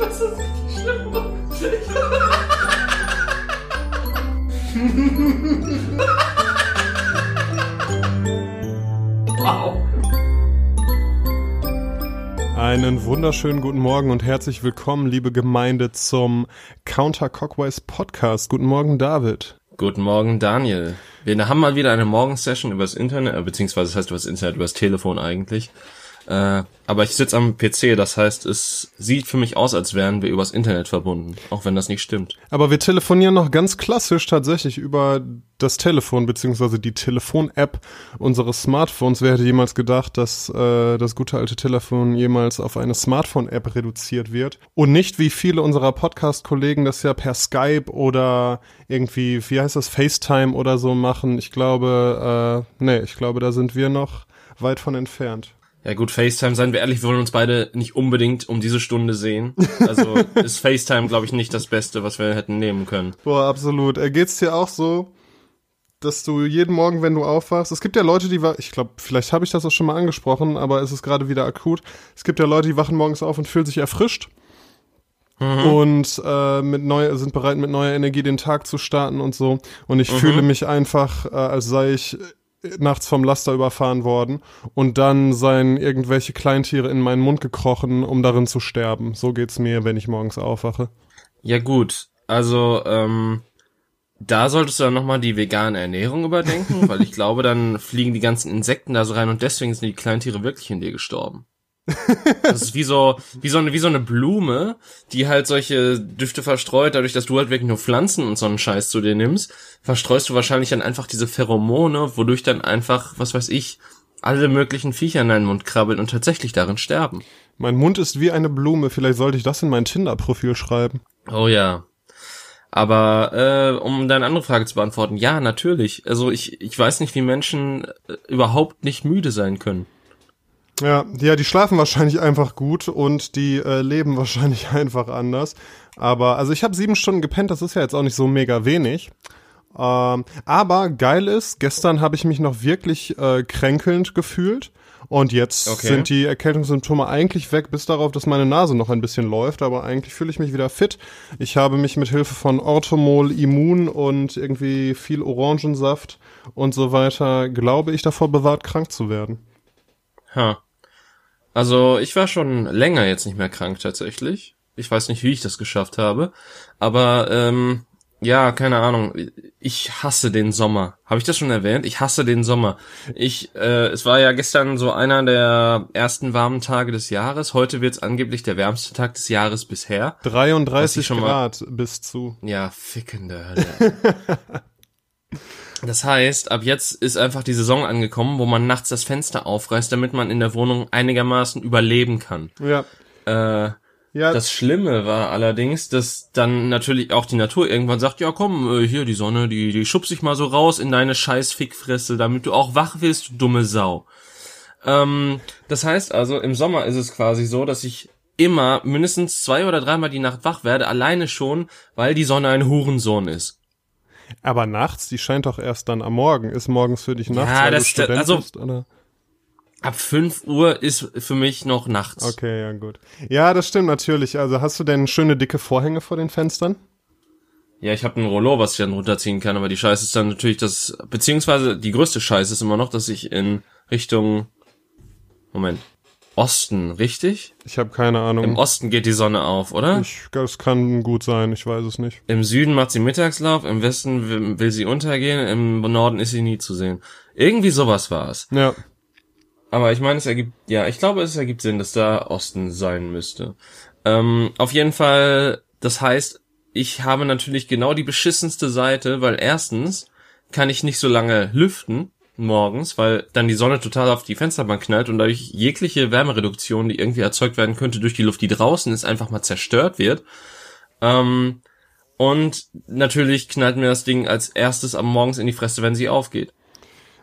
Das ist richtig schlimm. wow. Einen wunderschönen guten Morgen und herzlich willkommen, liebe Gemeinde, zum Counter Cockwise Podcast. Guten Morgen, David. Guten Morgen, Daniel. Wir haben mal wieder eine Morgensession übers Internet, äh, beziehungsweise das heißt übers Internet, übers Telefon eigentlich. Äh, aber ich sitze am PC, das heißt, es sieht für mich aus, als wären wir übers Internet verbunden, auch wenn das nicht stimmt. Aber wir telefonieren noch ganz klassisch tatsächlich über das Telefon beziehungsweise die Telefon-App unseres Smartphones. Wer hätte jemals gedacht, dass äh, das gute alte Telefon jemals auf eine Smartphone-App reduziert wird und nicht wie viele unserer Podcast-Kollegen das ja per Skype oder irgendwie, wie heißt das, FaceTime oder so machen. Ich glaube, äh, nee, ich glaube, da sind wir noch weit von entfernt. Ja gut, FaceTime, seien wir ehrlich, wir wollen uns beide nicht unbedingt um diese Stunde sehen. Also ist FaceTime, glaube ich, nicht das Beste, was wir hätten nehmen können. Boah, absolut. Äh, geht's dir auch so, dass du jeden Morgen, wenn du aufwachst, es gibt ja Leute, die, ich glaube, vielleicht habe ich das auch schon mal angesprochen, aber es ist gerade wieder akut. Es gibt ja Leute, die wachen morgens auf und fühlen sich erfrischt. Mhm. Und äh, mit neu, sind bereit, mit neuer Energie den Tag zu starten und so. Und ich mhm. fühle mich einfach, äh, als sei ich nachts vom Laster überfahren worden und dann seien irgendwelche Kleintiere in meinen Mund gekrochen, um darin zu sterben. So geht's mir, wenn ich morgens aufwache. Ja gut, also ähm, da solltest du dann nochmal die vegane Ernährung überdenken, weil ich glaube, dann fliegen die ganzen Insekten da so rein und deswegen sind die Kleintiere wirklich in dir gestorben. Das ist wie so, wie so eine, wie so eine Blume, die halt solche Düfte verstreut, dadurch, dass du halt wirklich nur Pflanzen und so einen Scheiß zu dir nimmst, verstreust du wahrscheinlich dann einfach diese Pheromone, wodurch dann einfach, was weiß ich, alle möglichen Viecher in deinen Mund krabbeln und tatsächlich darin sterben. Mein Mund ist wie eine Blume, vielleicht sollte ich das in mein Tinder-Profil schreiben. Oh ja. Aber äh, um deine andere Frage zu beantworten, ja, natürlich. Also ich, ich weiß nicht, wie Menschen äh, überhaupt nicht müde sein können. Ja, ja, die schlafen wahrscheinlich einfach gut und die äh, leben wahrscheinlich einfach anders. Aber also ich habe sieben Stunden gepennt, das ist ja jetzt auch nicht so mega wenig. Ähm, aber geil ist, gestern habe ich mich noch wirklich äh, kränkelnd gefühlt. Und jetzt okay. sind die Erkältungssymptome eigentlich weg, bis darauf, dass meine Nase noch ein bisschen läuft. Aber eigentlich fühle ich mich wieder fit. Ich habe mich mit Hilfe von Orthomol immun und irgendwie viel Orangensaft und so weiter, glaube ich, davor bewahrt, krank zu werden. Ha. Also ich war schon länger jetzt nicht mehr krank tatsächlich. Ich weiß nicht, wie ich das geschafft habe. Aber ähm, ja, keine Ahnung. Ich hasse den Sommer. Habe ich das schon erwähnt? Ich hasse den Sommer. Ich, äh, es war ja gestern so einer der ersten warmen Tage des Jahres. Heute wird's angeblich der wärmste Tag des Jahres bisher. 33 Grad bis zu. Ja, fickende Hölle. Das heißt, ab jetzt ist einfach die Saison angekommen, wo man nachts das Fenster aufreißt, damit man in der Wohnung einigermaßen überleben kann. Ja. Äh, ja. Das Schlimme war allerdings, dass dann natürlich auch die Natur irgendwann sagt, ja komm, äh, hier die Sonne, die, die schubst dich mal so raus in deine scheiß Fickfresse, damit du auch wach wirst, du dumme Sau. Ähm, das heißt also, im Sommer ist es quasi so, dass ich immer mindestens zwei oder dreimal die Nacht wach werde, alleine schon, weil die Sonne ein Hurensohn ist. Aber nachts, die scheint doch erst dann am Morgen. Ist morgens für dich nachts, ja, weil das, du Student also, bist, oder? Ab 5 Uhr ist für mich noch nachts. Okay, ja gut. Ja, das stimmt natürlich. Also hast du denn schöne dicke Vorhänge vor den Fenstern? Ja, ich habe ein Rollo, was ich dann runterziehen kann, aber die Scheiße ist dann natürlich das, beziehungsweise die größte Scheiße ist immer noch, dass ich in Richtung, Moment, Osten, richtig? Ich habe keine Ahnung. Im Osten geht die Sonne auf, oder? Ich, das kann gut sein, ich weiß es nicht. Im Süden macht sie Mittagslauf, im Westen will, will sie untergehen, im Norden ist sie nie zu sehen. Irgendwie sowas war es. Ja. Aber ich meine, es ergibt, ja, ich glaube, es ergibt Sinn, dass da Osten sein müsste. Ähm, auf jeden Fall, das heißt, ich habe natürlich genau die beschissenste Seite, weil erstens kann ich nicht so lange lüften, morgens, weil dann die Sonne total auf die Fensterbank knallt und dadurch jegliche Wärmereduktion, die irgendwie erzeugt werden könnte durch die Luft, die draußen ist, einfach mal zerstört wird. Ähm, und natürlich knallt mir das Ding als erstes am Morgens in die Fresse, wenn sie aufgeht.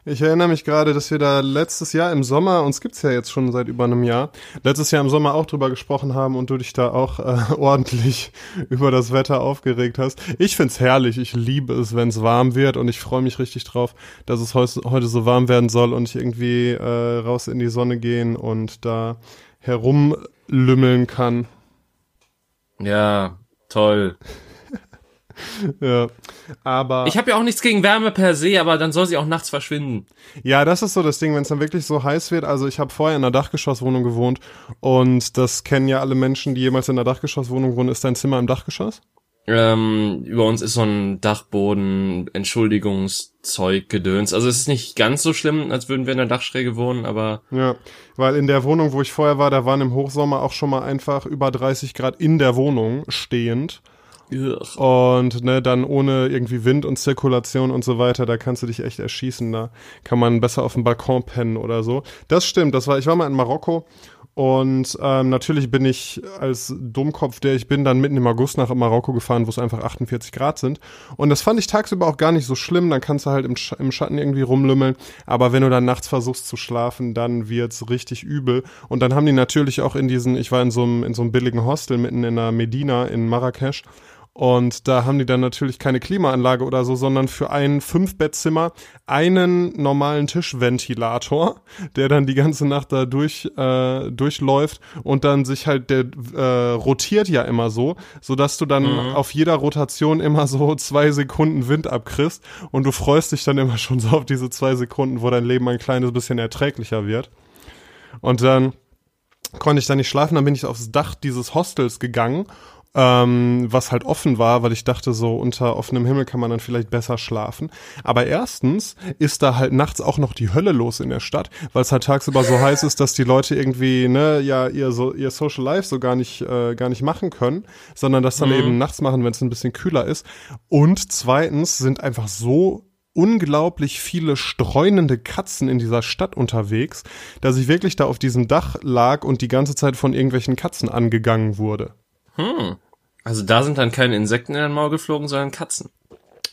Ich erinnere mich gerade, dass wir da letztes Jahr im Sommer, uns gibt's ja jetzt schon seit über einem Jahr, letztes Jahr im Sommer auch drüber gesprochen haben und du dich da auch äh, ordentlich über das Wetter aufgeregt hast. Ich find's herrlich, ich liebe es, wenn's warm wird und ich freue mich richtig drauf, dass es heute so warm werden soll und ich irgendwie äh, raus in die Sonne gehen und da herumlümmeln kann. Ja, toll. ja. Aber. Ich habe ja auch nichts gegen Wärme per se, aber dann soll sie auch nachts verschwinden. Ja, das ist so das Ding, wenn es dann wirklich so heiß wird. Also ich habe vorher in einer Dachgeschosswohnung gewohnt und das kennen ja alle Menschen, die jemals in einer Dachgeschosswohnung wohnen. Ist dein Zimmer im Dachgeschoss? Ähm, über uns ist so ein Dachboden, Entschuldigungszeug, Gedöns. Also es ist nicht ganz so schlimm, als würden wir in der Dachschräge wohnen, aber. Ja, weil in der Wohnung, wo ich vorher war, da waren im Hochsommer auch schon mal einfach über 30 Grad in der Wohnung stehend. Und ne, dann ohne irgendwie Wind und Zirkulation und so weiter, da kannst du dich echt erschießen. Da kann man besser auf dem Balkon pennen oder so. Das stimmt, das war, ich war mal in Marokko und ähm, natürlich bin ich als Dummkopf, der ich bin, dann mitten im August nach Marokko gefahren, wo es einfach 48 Grad sind. Und das fand ich tagsüber auch gar nicht so schlimm. Dann kannst du halt im, Sch im Schatten irgendwie rumlümmeln. Aber wenn du dann nachts versuchst zu schlafen, dann wird's richtig übel. Und dann haben die natürlich auch in diesen, ich war in so einem, in so einem billigen Hostel mitten in der Medina in Marrakesch. Und da haben die dann natürlich keine Klimaanlage oder so, sondern für ein Fünf-Bettzimmer einen normalen Tischventilator, der dann die ganze Nacht da durch, äh, durchläuft und dann sich halt, der äh, rotiert ja immer so, so dass du dann mhm. auf jeder Rotation immer so zwei Sekunden Wind abkriegst und du freust dich dann immer schon so auf diese zwei Sekunden, wo dein Leben ein kleines bisschen erträglicher wird. Und dann konnte ich da nicht schlafen, dann bin ich aufs Dach dieses Hostels gegangen ähm, was halt offen war, weil ich dachte, so unter offenem Himmel kann man dann vielleicht besser schlafen. Aber erstens ist da halt nachts auch noch die Hölle los in der Stadt, weil es halt tagsüber so heiß ist, dass die Leute irgendwie, ne, ja, ihr so ihr Social Life so gar nicht äh, gar nicht machen können, sondern das dann mhm. eben nachts machen, wenn es ein bisschen kühler ist. Und zweitens sind einfach so unglaublich viele streunende Katzen in dieser Stadt unterwegs, dass ich wirklich da auf diesem Dach lag und die ganze Zeit von irgendwelchen Katzen angegangen wurde. Hm. Also da sind dann keine Insekten in den Maul geflogen, sondern Katzen.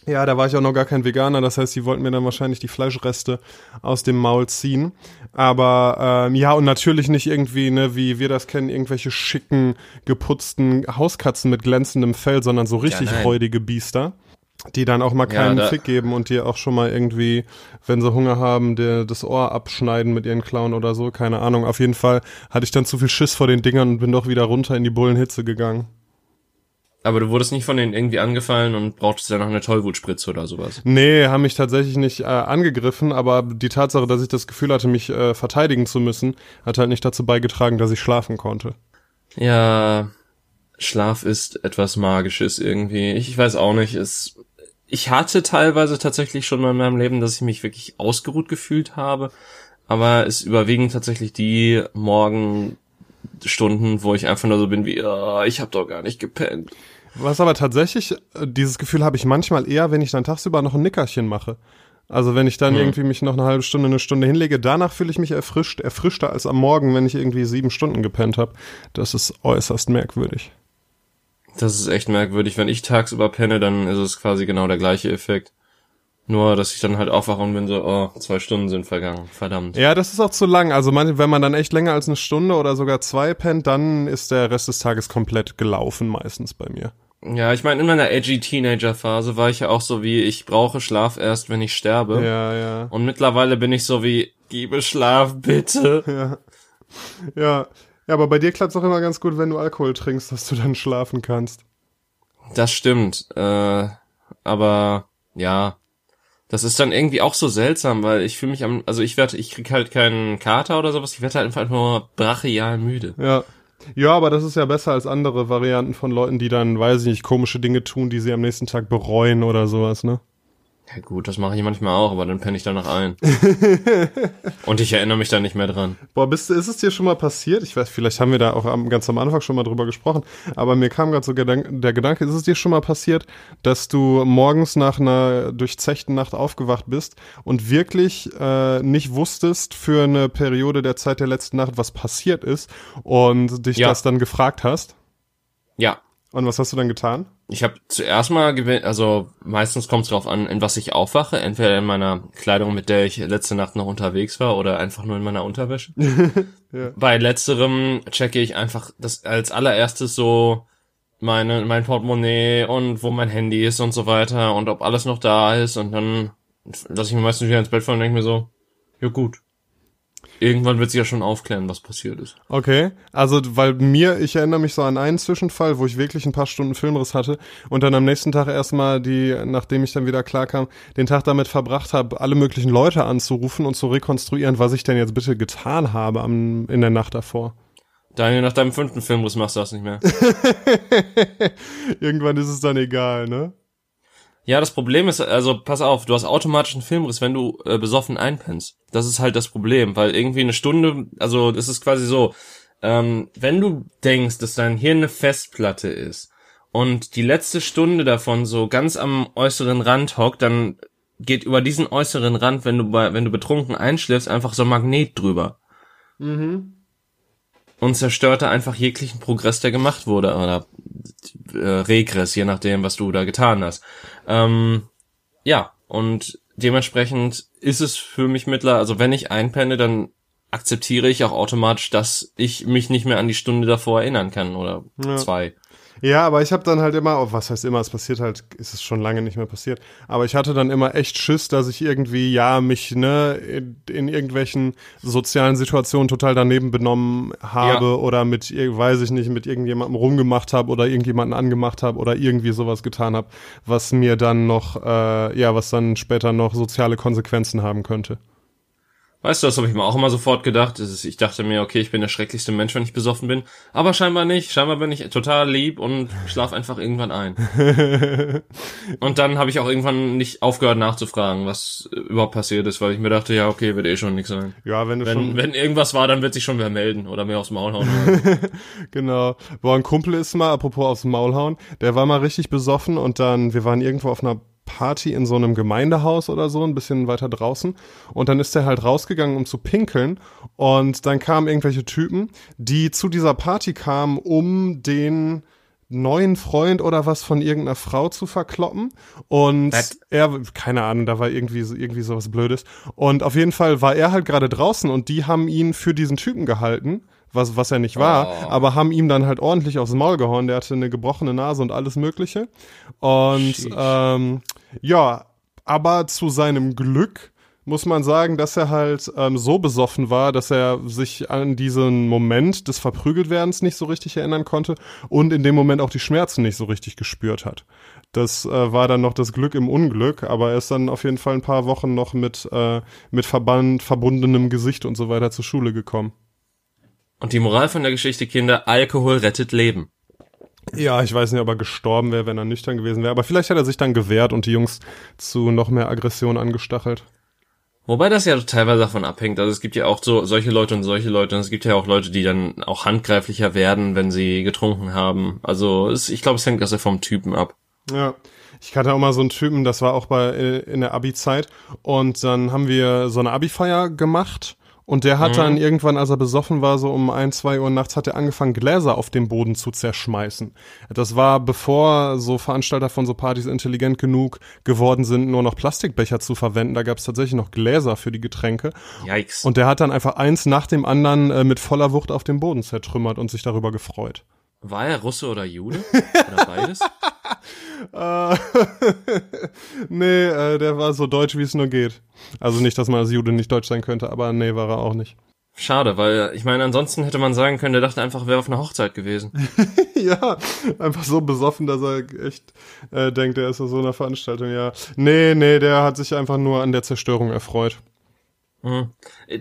Ja, da war ich auch noch gar kein Veganer, das heißt, sie wollten mir dann wahrscheinlich die Fleischreste aus dem Maul ziehen. Aber ähm, ja, und natürlich nicht irgendwie, ne, wie wir das kennen, irgendwelche schicken, geputzten Hauskatzen mit glänzendem Fell, sondern so richtig ja, räudige Biester, die dann auch mal keinen ja, Fick geben und dir auch schon mal irgendwie, wenn sie Hunger haben, dir das Ohr abschneiden mit ihren Klauen oder so, keine Ahnung. Auf jeden Fall hatte ich dann zu viel Schiss vor den Dingern und bin doch wieder runter in die Bullenhitze gegangen. Aber du wurdest nicht von denen irgendwie angefallen und brauchtest ja noch eine Tollwutspritze oder sowas. Nee, haben mich tatsächlich nicht äh, angegriffen, aber die Tatsache, dass ich das Gefühl hatte, mich äh, verteidigen zu müssen, hat halt nicht dazu beigetragen, dass ich schlafen konnte. Ja, Schlaf ist etwas Magisches irgendwie. Ich weiß auch nicht, es, ich hatte teilweise tatsächlich schon mal in meinem Leben, dass ich mich wirklich ausgeruht gefühlt habe, aber es überwiegen tatsächlich die Morgenstunden, wo ich einfach nur so bin wie, oh, ich habe doch gar nicht gepennt. Was aber tatsächlich, äh, dieses Gefühl habe ich manchmal eher, wenn ich dann tagsüber noch ein Nickerchen mache. Also wenn ich dann hm. irgendwie mich noch eine halbe Stunde, eine Stunde hinlege, danach fühle ich mich erfrischt, erfrischter als am Morgen, wenn ich irgendwie sieben Stunden gepennt habe. Das ist äußerst merkwürdig. Das ist echt merkwürdig. Wenn ich tagsüber penne, dann ist es quasi genau der gleiche Effekt. Nur, dass ich dann halt aufwache und bin so, oh, zwei Stunden sind vergangen. Verdammt. Ja, das ist auch zu lang. Also man, wenn man dann echt länger als eine Stunde oder sogar zwei pennt, dann ist der Rest des Tages komplett gelaufen meistens bei mir. Ja, ich meine, in meiner edgy Teenager-Phase war ich ja auch so wie, ich brauche Schlaf erst, wenn ich sterbe. Ja, ja. Und mittlerweile bin ich so wie, gebe Schlaf, bitte. Ja. Ja. Ja, aber bei dir klappt's auch immer ganz gut, wenn du Alkohol trinkst, dass du dann schlafen kannst. Das stimmt. Äh, aber ja, das ist dann irgendwie auch so seltsam, weil ich fühle mich am, also ich werde, ich krieg halt keinen Kater oder sowas, ich werde halt einfach nur brachial müde. Ja. Ja, aber das ist ja besser als andere Varianten von Leuten, die dann, weiß ich nicht, komische Dinge tun, die sie am nächsten Tag bereuen oder sowas, ne? Ja gut, das mache ich manchmal auch, aber dann penne ich danach ein. Und ich erinnere mich da nicht mehr dran. Boah, bist du, ist es dir schon mal passiert? Ich weiß, vielleicht haben wir da auch am, ganz am Anfang schon mal drüber gesprochen, aber mir kam gerade so Gedank der Gedanke, ist es dir schon mal passiert, dass du morgens nach einer durchzechten Nacht aufgewacht bist und wirklich äh, nicht wusstest für eine Periode der Zeit der letzten Nacht, was passiert ist und dich ja. das dann gefragt hast? Ja. Und was hast du dann getan? Ich habe zuerst mal gewählt, also meistens kommt es darauf an, in was ich aufwache. Entweder in meiner Kleidung, mit der ich letzte Nacht noch unterwegs war, oder einfach nur in meiner Unterwäsche. ja. Bei letzterem checke ich einfach das als allererstes so meine mein Portemonnaie und wo mein Handy ist und so weiter und ob alles noch da ist und dann lasse ich mir meistens wieder ins Bett fallen und denke mir so, ja gut. Irgendwann wird sich ja schon aufklären, was passiert ist. Okay, also weil mir, ich erinnere mich so an einen Zwischenfall, wo ich wirklich ein paar Stunden Filmriss hatte und dann am nächsten Tag erstmal die, nachdem ich dann wieder klarkam, den Tag damit verbracht habe, alle möglichen Leute anzurufen und zu rekonstruieren, was ich denn jetzt bitte getan habe am, in der Nacht davor. Daniel, nach deinem fünften Filmriss machst du das nicht mehr. Irgendwann ist es dann egal, ne? Ja, das Problem ist, also pass auf, du hast automatisch einen Filmriss, wenn du äh, besoffen einpennst. Das ist halt das Problem, weil irgendwie eine Stunde, also das ist quasi so, ähm, wenn du denkst, dass dein Hirn eine Festplatte ist und die letzte Stunde davon so ganz am äußeren Rand hockt, dann geht über diesen äußeren Rand, wenn du bei, wenn du betrunken einschläfst, einfach so ein Magnet drüber. Mhm und zerstörte einfach jeglichen Progress, der gemacht wurde, oder äh, Regress, je nachdem, was du da getan hast. Ähm, ja, und dementsprechend ist es für mich mittler, also wenn ich einpenne, dann akzeptiere ich auch automatisch, dass ich mich nicht mehr an die Stunde davor erinnern kann oder ja. zwei. Ja, aber ich habe dann halt immer, oh, was heißt immer, es passiert halt, ist es schon lange nicht mehr passiert, aber ich hatte dann immer echt Schiss, dass ich irgendwie, ja, mich, ne, in, in irgendwelchen sozialen Situationen total daneben benommen habe ja. oder mit, weiß ich nicht, mit irgendjemandem rumgemacht habe oder irgendjemanden angemacht habe oder irgendwie sowas getan habe, was mir dann noch, äh, ja, was dann später noch soziale Konsequenzen haben könnte. Weißt du, das habe ich mir auch immer sofort gedacht. Ich dachte mir, okay, ich bin der schrecklichste Mensch, wenn ich besoffen bin. Aber scheinbar nicht. Scheinbar bin ich total lieb und schlaf einfach irgendwann ein. und dann habe ich auch irgendwann nicht aufgehört nachzufragen, was überhaupt passiert ist, weil ich mir dachte, ja, okay, wird eh schon nichts sein. Ja, wenn du wenn, schon... Wenn irgendwas war, dann wird sich schon wer melden oder mir aufs Maul hauen. genau. Boah, ein Kumpel ist mal, apropos aufs Maul hauen, der war mal richtig besoffen und dann, wir waren irgendwo auf einer Party in so einem Gemeindehaus oder so, ein bisschen weiter draußen. Und dann ist er halt rausgegangen, um zu pinkeln. Und dann kamen irgendwelche Typen, die zu dieser Party kamen, um den neuen Freund oder was von irgendeiner Frau zu verkloppen. Und That er, keine Ahnung, da war irgendwie, irgendwie sowas Blödes. Und auf jeden Fall war er halt gerade draußen und die haben ihn für diesen Typen gehalten was, was er nicht war, oh. aber haben ihm dann halt ordentlich aufs Maul gehauen. Der hatte eine gebrochene Nase und alles Mögliche. Und ähm, ja, aber zu seinem Glück muss man sagen, dass er halt ähm, so besoffen war, dass er sich an diesen Moment des Verprügeltwerdens nicht so richtig erinnern konnte und in dem Moment auch die Schmerzen nicht so richtig gespürt hat. Das äh, war dann noch das Glück im Unglück, aber er ist dann auf jeden Fall ein paar Wochen noch mit, äh, mit Verband, verbundenem Gesicht und so weiter zur Schule gekommen. Und die Moral von der Geschichte, Kinder, Alkohol rettet Leben. Ja, ich weiß nicht, ob er gestorben wäre, wenn er nüchtern gewesen wäre. Aber vielleicht hat er sich dann gewehrt und die Jungs zu noch mehr Aggression angestachelt. Wobei das ja teilweise davon abhängt. Also es gibt ja auch so solche Leute und solche Leute. Und es gibt ja auch Leute, die dann auch handgreiflicher werden, wenn sie getrunken haben. Also es, ich glaube, es hängt also vom Typen ab. Ja. Ich hatte auch mal so einen Typen, das war auch bei in der Abi-Zeit. Und dann haben wir so eine Abi-Feier gemacht. Und der hat mhm. dann irgendwann, als er besoffen war, so um ein, zwei Uhr nachts, hat er angefangen, Gläser auf dem Boden zu zerschmeißen. Das war bevor so Veranstalter von so Partys intelligent genug geworden sind, nur noch Plastikbecher zu verwenden. Da gab es tatsächlich noch Gläser für die Getränke. Yikes. Und der hat dann einfach eins nach dem anderen äh, mit voller Wucht auf dem Boden zertrümmert und sich darüber gefreut. War er Russe oder Jude? Oder beides? Äh, nee, äh, der war so deutsch, wie es nur geht. Also nicht, dass man als Jude nicht deutsch sein könnte, aber nee, war er auch nicht. Schade, weil ich meine, ansonsten hätte man sagen können, der dachte einfach, er wäre auf einer Hochzeit gewesen. ja, einfach so besoffen, dass er echt äh, denkt, er ist auf so einer Veranstaltung, ja. Nee, nee, der hat sich einfach nur an der Zerstörung erfreut. Mhm.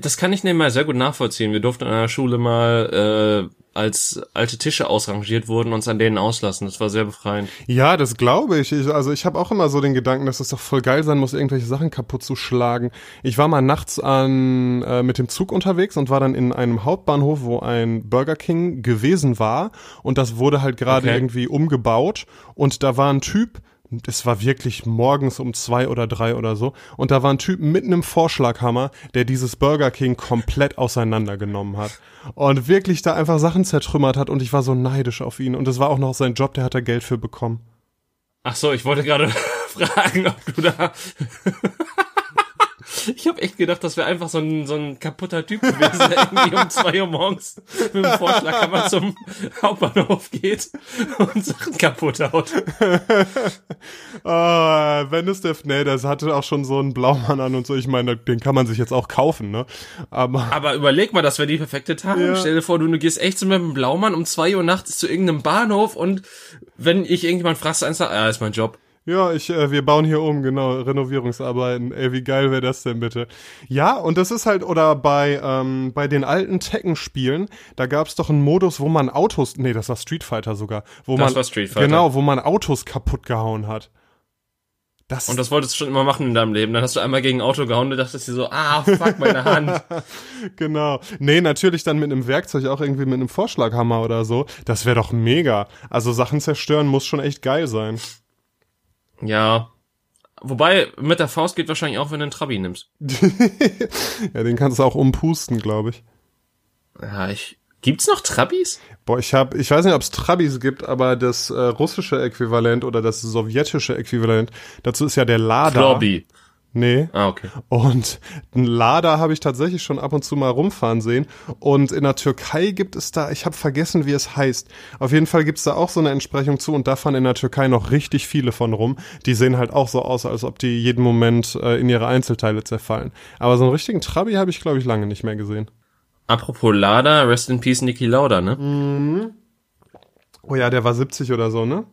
Das kann ich nebenbei sehr gut nachvollziehen. Wir durften an der Schule mal äh, als alte Tische ausrangiert wurden, uns an denen auslassen. Das war sehr befreiend. Ja, das glaube ich. ich. Also ich habe auch immer so den Gedanken, dass es doch voll geil sein muss, irgendwelche Sachen kaputt zu schlagen. Ich war mal nachts an äh, mit dem Zug unterwegs und war dann in einem Hauptbahnhof, wo ein Burger King gewesen war und das wurde halt gerade okay. irgendwie umgebaut und da war ein Typ, es war wirklich morgens um zwei oder drei oder so. Und da war ein Typ mit einem Vorschlaghammer, der dieses Burger King komplett auseinandergenommen hat. Und wirklich da einfach Sachen zertrümmert hat. Und ich war so neidisch auf ihn. Und es war auch noch sein Job, der hat da Geld für bekommen. Ach so, ich wollte gerade fragen, ob du da Ich habe echt gedacht, das wäre einfach so ein, so ein kaputter Typ gewesen, der irgendwie um zwei Uhr morgens mit dem Vorschlaghammer zum Hauptbahnhof geht und Sachen kaputt haut. Ah, wenn es der, nee, das hatte auch schon so einen Blaumann an und so. Ich meine, den kann man sich jetzt auch kaufen, ne? Aber, Aber überleg mal, das wäre die perfekte Tarnung. Ja. Stell dir vor, du, du gehst echt so mit dem Blaumann um zwei Uhr nachts zu irgendeinem Bahnhof und wenn ich irgendjemand fragst, eins, ja, ist mein Job. Ja, ich, äh, wir bauen hier um, genau, Renovierungsarbeiten. Ey, wie geil wäre das denn bitte? Ja, und das ist halt, oder bei, ähm, bei den alten Tekken-Spielen, da gab's doch einen Modus, wo man Autos, nee, das war Street Fighter sogar, wo Das man, war Street Fighter. genau, wo man Autos kaputt gehauen hat. Das, Und das wolltest du schon immer machen in deinem Leben. Dann hast du einmal gegen ein Auto gehauen und dachtest dir so, ah, fuck, meine Hand. Genau. Nee, natürlich dann mit einem Werkzeug, auch irgendwie mit einem Vorschlaghammer oder so. Das wäre doch mega. Also Sachen zerstören muss schon echt geil sein. Ja. Wobei, mit der Faust geht wahrscheinlich auch, wenn du einen Trabi nimmst. Ja, den kannst du auch umpusten, glaube ich. Ja, ich. Gibt's noch Trabis? Boah, ich habe, ich weiß nicht, ob es Trabis gibt, aber das äh, russische Äquivalent oder das sowjetische Äquivalent dazu ist ja der Lada. Trabi. Nee. Ah, okay. Und ein Lada habe ich tatsächlich schon ab und zu mal rumfahren sehen. Und in der Türkei gibt es da, ich habe vergessen, wie es heißt. Auf jeden Fall gibt es da auch so eine Entsprechung zu und da fahren in der Türkei noch richtig viele von rum. Die sehen halt auch so aus, als ob die jeden Moment äh, in ihre Einzelteile zerfallen. Aber so einen richtigen Trabi habe ich, glaube ich, lange nicht mehr gesehen. Apropos Lada, Rest in Peace Niki Lauda, ne? Oh ja, der war 70 oder so, ne?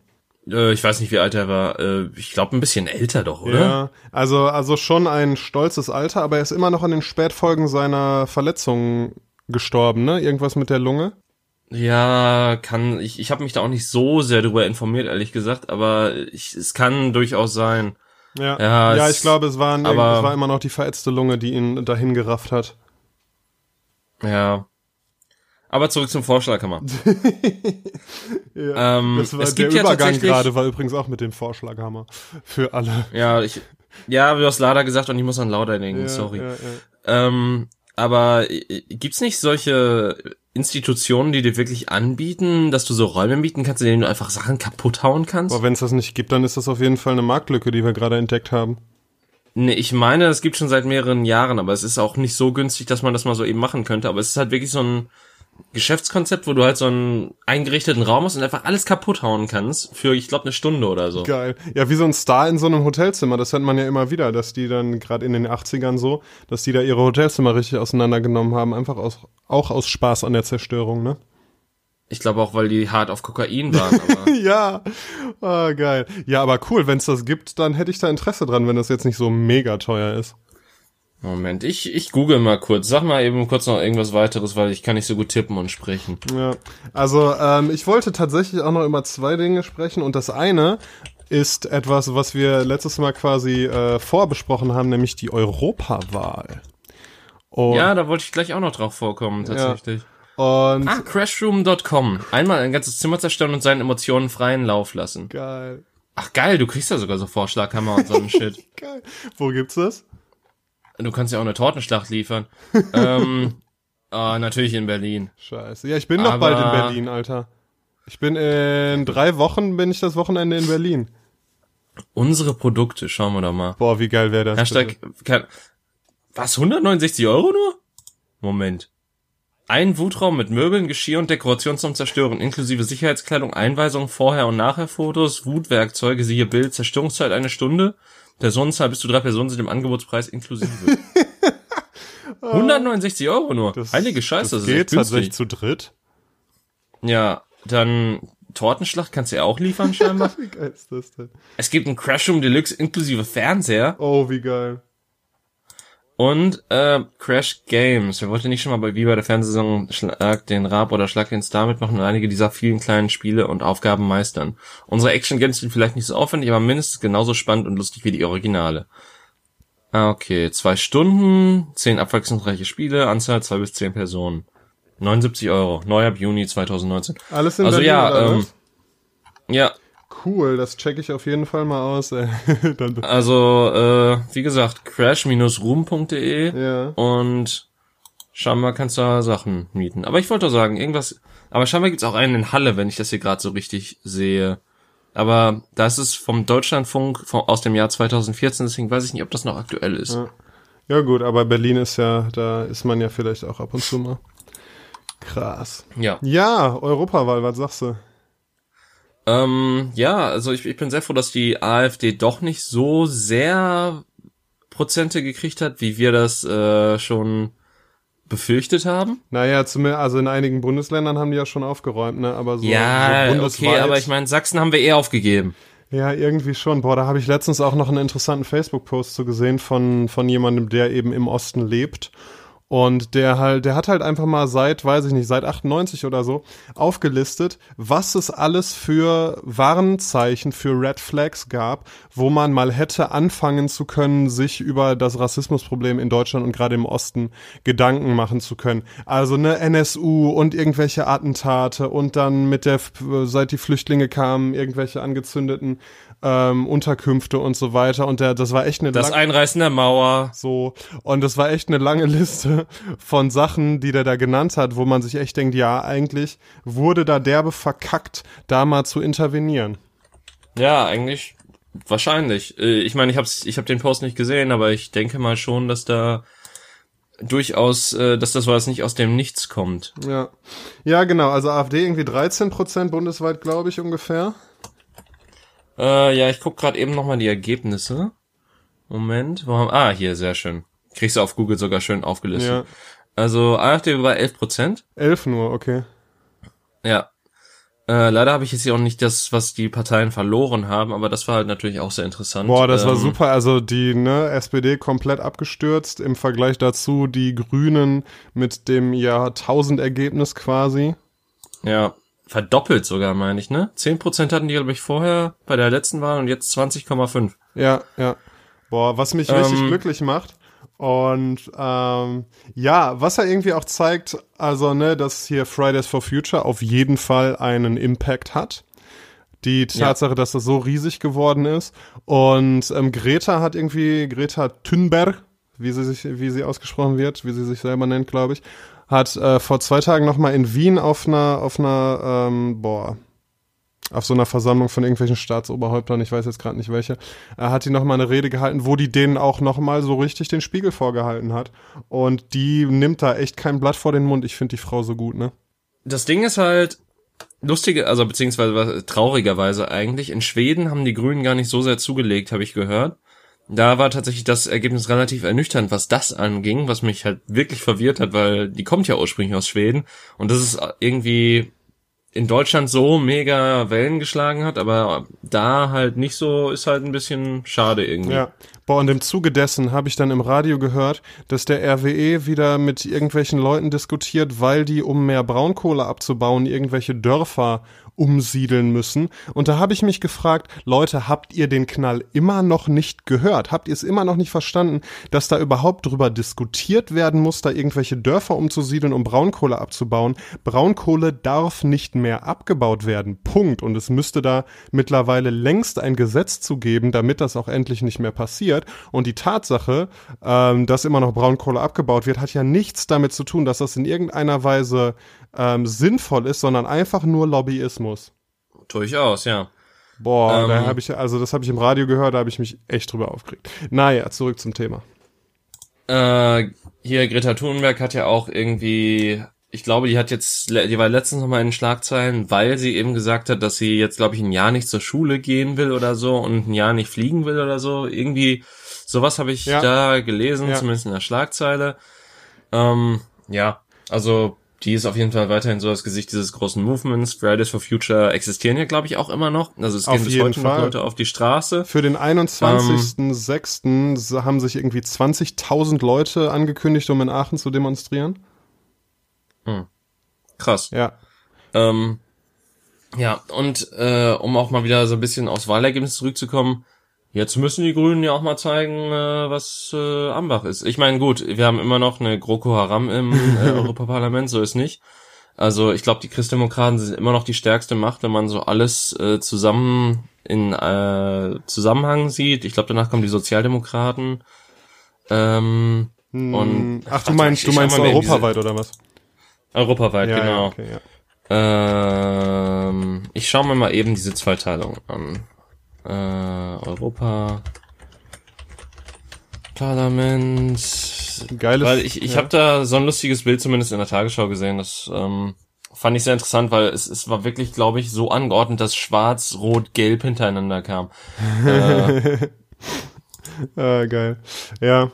Äh, ich weiß nicht, wie alt er war. Äh, ich glaube, ein bisschen älter doch, oder? Ja, also, also schon ein stolzes Alter, aber er ist immer noch an den Spätfolgen seiner Verletzungen gestorben, ne? Irgendwas mit der Lunge. Ja, kann. Ich, ich habe mich da auch nicht so sehr darüber informiert, ehrlich gesagt, aber ich, es kann durchaus sein. Ja, Ja, ja es- ich glaube, es, waren, aber- es war immer noch die verätzte Lunge, die ihn dahin gerafft hat. Ja. Aber zurück zum Vorschlaghammer. Ja, Ähm, das war, es der gibt ja Übergang tatsächlich- gerade war übrigens auch mit dem Vorschlaghammer. Für alle. Ja, ich. Ja, du hast Lada gesagt und ich muss an Lauda denken, Ja, sorry. Ja, ja. Ähm, aber äh, gibt's nicht solche Institutionen, die dir wirklich anbieten, dass du so Räume mieten kannst, in denen du einfach Sachen kaputt hauen kannst? Aber wenn es das nicht gibt, dann ist das auf jeden Fall eine Marktlücke, die wir gerade entdeckt haben. Nee, ich meine, es gibt schon seit mehreren Jahren, aber es ist auch nicht so günstig, dass man das mal so eben machen könnte. Aber es ist halt wirklich so ein Geschäftskonzept, wo du halt so einen eingerichteten Raum hast und einfach alles kaputt hauen kannst für, ich glaube, eine Stunde oder so. Geil. Ja, wie so ein Star in so einem Hotelzimmer. Das hört man ja immer wieder, dass die dann gerade in den 80ern so, dass die da ihre Hotelzimmer richtig auseinandergenommen haben. Einfach aus, auch aus Spaß an der Zerstörung, ne? Ich glaube auch, weil die hart auf Kokain waren. Aber ja, ah, geil. Ja, aber cool, wenn es das gibt, dann hätte ich da Interesse dran, wenn das jetzt nicht so mega teuer ist. Moment, ich, ich google mal kurz. Sag mal eben kurz noch irgendwas weiteres, weil ich kann nicht so gut tippen und sprechen. Ja, also ähm, ich wollte tatsächlich auch noch über zwei Dinge sprechen und das eine ist etwas, was wir letztes Mal quasi äh, vorbesprochen haben, nämlich die Europawahl. Und, Ja, da wollte ich gleich auch noch drauf vorkommen, tatsächlich. und Ah, crashroom.com. Einmal ein ganzes Zimmer zerstören und seinen Emotionen freien Lauf lassen. geil, Ach geil, du kriegst ja sogar so Vorschlaghammer und so einen Shit. geil. Wo gibt's das? Du kannst ja auch eine Tortenschlacht liefern. ähm, ah, natürlich in Berlin. Scheiße. Ja, ich bin noch Aber- bald in Berlin, Alter. Ich bin in drei Wochen bin ich das Wochenende in Berlin. Unsere Produkte, schauen wir doch mal. Boah, wie geil wäre das? Hashtag, kann, was, 169 Euro nur? Moment. Ein Wutraum mit Möbeln, Geschirr und Dekoration zum Zerstören, inklusive Sicherheitskleidung, Einweisung, Vorher- und Nachher-Fotos, Wutwerkzeuge, siehe Bild, Zerstörungszeit eine Stunde, Personenzahl bis zu drei Personen sind im Angebotspreis inklusive. 169 Euro nur. Das- Heilige Scheiße, das das, geht echt tatsächlich zu dritt. Ja, dann Tortenschlacht kannst du ja auch liefern scheinbar. Wie geil ist das denn? es gibt ein Crashroom Deluxe inklusive Fernseher Oh, wie geil. Und äh, Crash Games. Wer wollte nicht schon mal bei wie bei der Fernsehsaison Schlag den Rab oder Schlag den Star mitmachen und einige dieser vielen kleinen Spiele und Aufgaben meistern? Unsere Action Games sind vielleicht nicht so aufwendig, aber mindestens genauso spannend und lustig wie die Originale. Ah, okay. Zwei Stunden, zehn abwechslungsreiche Spiele, Anzahl zwei bis zehn Personen. 79 Euro. Neu ab Juni 2019. Alles in Also Berlin, ja, ähm? Ja, Cool, das checke ich auf jeden Fall mal aus. Also, äh, wie gesagt, crash-room.de ja. und scheinbar kannst du da Sachen mieten. Aber ich wollte doch sagen, irgendwas, aber scheinbar gibt's auch einen in Halle, wenn ich das hier gerade so richtig sehe. Aber das ist vom Deutschlandfunk vom, aus dem Jahr 2014, deswegen weiß ich nicht, ob das noch aktuell ist. Ja. Ja gut, aber Berlin ist ja, da ist man ja vielleicht auch ab und zu mal. Krass. Ja. Ja, Europawahl, was sagst du? Ähm, ja, also ich, ich bin sehr froh, dass die AfD doch nicht so sehr Prozente gekriegt hat, wie wir das äh, schon befürchtet haben. Naja, zumindest, also in einigen Bundesländern haben die ja schon aufgeräumt, ne? Aber so, ja, so okay, aber ich meine, Sachsen haben wir eher aufgegeben. Ja, irgendwie schon. Boah, da habe ich letztens auch noch einen interessanten Facebook-Post zu gesehen von, von jemandem, der eben im Osten lebt und der halt, der hat halt einfach mal seit, weiß ich nicht, seit 98 oder so aufgelistet, was es alles für Warnzeichen für Red Flags gab, wo man mal hätte anfangen zu können, sich über das Rassismusproblem in Deutschland und gerade im Osten Gedanken machen zu können. Also ne NSU und irgendwelche Attentate und dann mit der, seit die Flüchtlinge kamen, irgendwelche angezündeten ähm, Unterkünfte und so weiter. Und der, das war echt eine Das Einreißen der Mauer. So. Und das war echt eine lange Liste von Sachen, die der da genannt hat, wo man sich echt denkt, ja, eigentlich wurde da derbe verkackt, da mal zu intervenieren. Ja, eigentlich wahrscheinlich. Äh, ich meine, ich hab's, ich hab den Post nicht gesehen, aber ich denke mal schon, dass da durchaus, äh, dass das was nicht aus dem Nichts kommt. Ja. Ja, genau. Also AfD irgendwie 13 Prozent bundesweit, glaube ich, ungefähr. Äh, ja, ich guck gerade eben nochmal die Ergebnisse. Moment, wo haben, ah, hier, sehr schön. Kriegst du auf Google sogar schön aufgelistet. Ja. Also AfD war 11 Prozent. 11 nur, okay. Ja. Äh, leider habe ich jetzt hier auch nicht das, was die Parteien verloren haben, aber das war halt natürlich auch sehr interessant. Boah, das ähm, war super. Also die ne, SPD komplett abgestürzt im Vergleich dazu die Grünen mit dem Jahrtausendergebnis quasi. Ja, verdoppelt sogar, meine ich, ne? 10% hatten die, glaube ich, vorher bei der letzten Wahl und jetzt 20,5. Ja, ja. Boah, was mich ähm, richtig glücklich macht. Und ähm, ja, was er irgendwie auch zeigt, also ne, dass hier Fridays for Future auf jeden Fall einen Impact hat. Die Tatsache, ja. dass das so riesig geworden ist. Und ähm, Greta hat irgendwie, Greta Thunberg, wie sie sich, wie sie ausgesprochen wird, wie sie sich selber nennt, glaube ich, hat äh, vor zwei Tagen nochmal in Wien auf einer, auf einer, ähm, boah, auf so einer Versammlung von irgendwelchen Staatsoberhäuptern, ich weiß jetzt gerade nicht welche, er hat die nochmal eine Rede gehalten, wo die denen auch nochmal so richtig den Spiegel vorgehalten hat. Und die nimmt da echt kein Blatt vor den Mund. Ich finde die Frau so gut, ne? Das Ding ist halt, lustige, also beziehungsweise traurigerweise eigentlich, in Schweden haben die Grünen gar nicht so sehr zugelegt, habe ich gehört. Da war tatsächlich das Ergebnis relativ ernüchternd, was das anging, was mich halt wirklich verwirrt hat, weil die kommt ja ursprünglich aus Schweden und das ist irgendwie in Deutschland so mega Wellen geschlagen hat, aber da halt nicht so, ist halt ein bisschen schade irgendwie. Ja. Boah, und im Zuge dessen habe ich dann im Radio gehört, dass der RWE wieder mit irgendwelchen Leuten diskutiert, weil die, um mehr Braunkohle abzubauen, irgendwelche Dörfer umsiedeln müssen. Und da habe ich mich gefragt, Leute, habt ihr den Knall immer noch nicht gehört? Habt ihr es immer noch nicht verstanden, dass da überhaupt drüber diskutiert werden muss, da irgendwelche Dörfer umzusiedeln, um Braunkohle abzubauen? Braunkohle darf nicht mehr abgebaut werden. Punkt. Und es müsste da mittlerweile längst ein Gesetz zu geben, damit das auch endlich nicht mehr passiert. Und die Tatsache, ähm, dass immer noch Braunkohle abgebaut wird, hat ja nichts damit zu tun, dass das in irgendeiner Weise ähm, sinnvoll ist, sondern einfach nur Lobbyismus. Durchaus, ja. Boah, ähm, da habe ich, also das habe ich im Radio gehört, da habe ich mich echt drüber aufgeregt. Naja, zurück zum Thema. Äh, hier, Greta Thunberg hat ja auch irgendwie, ich glaube, die hat jetzt, die war letztens nochmal in Schlagzeilen, weil sie eben gesagt hat, dass sie jetzt, glaube ich, ein Jahr nicht zur Schule gehen will oder so und ein Jahr nicht fliegen will oder so. Irgendwie, sowas habe ich ja. da gelesen, ja. zumindest in der Schlagzeile. Ähm, ja, also die ist auf jeden Fall weiterhin so das Gesicht dieses großen Movements. Fridays for Future existieren ja, glaube ich, auch immer noch. Also es gehen bis heute Fall. noch Leute auf die Straße. Für den 21.06. Ähm, haben sich irgendwie 20.000 Leute angekündigt, um in Aachen zu demonstrieren. Hm. Krass. Ja. Ähm, ja, und äh, um auch mal wieder so ein bisschen aufs Wahlergebnis zurückzukommen, Jetzt müssen die Grünen ja auch mal zeigen, äh, was äh, Ambach ist. Ich meine, gut, wir haben immer noch eine GroKo Haram im äh, Europaparlament, so ist nicht. Also ich glaube, die Christdemokraten sind immer noch die stärkste Macht, wenn man so alles äh, zusammen in äh, Zusammenhang sieht. Ich glaube, danach kommen die Sozialdemokraten. Ähm, hm, und ach, du meinst, du meinst europaweit diese, oder was? Europaweit, ja, genau. Ja, okay, ja. Ähm, ich schaue mir mal eben diese Zweiteilung an äh, Europa EU-Parlament. Geiles. Weil ich, ich ja. habe da so ein lustiges Bild zumindest in der Tagesschau gesehen. Das ähm, fand ich sehr interessant, weil es, es war wirklich, glaube ich, so angeordnet, dass Schwarz, Rot, Gelb hintereinander kam. äh, Ah, geil. Ja.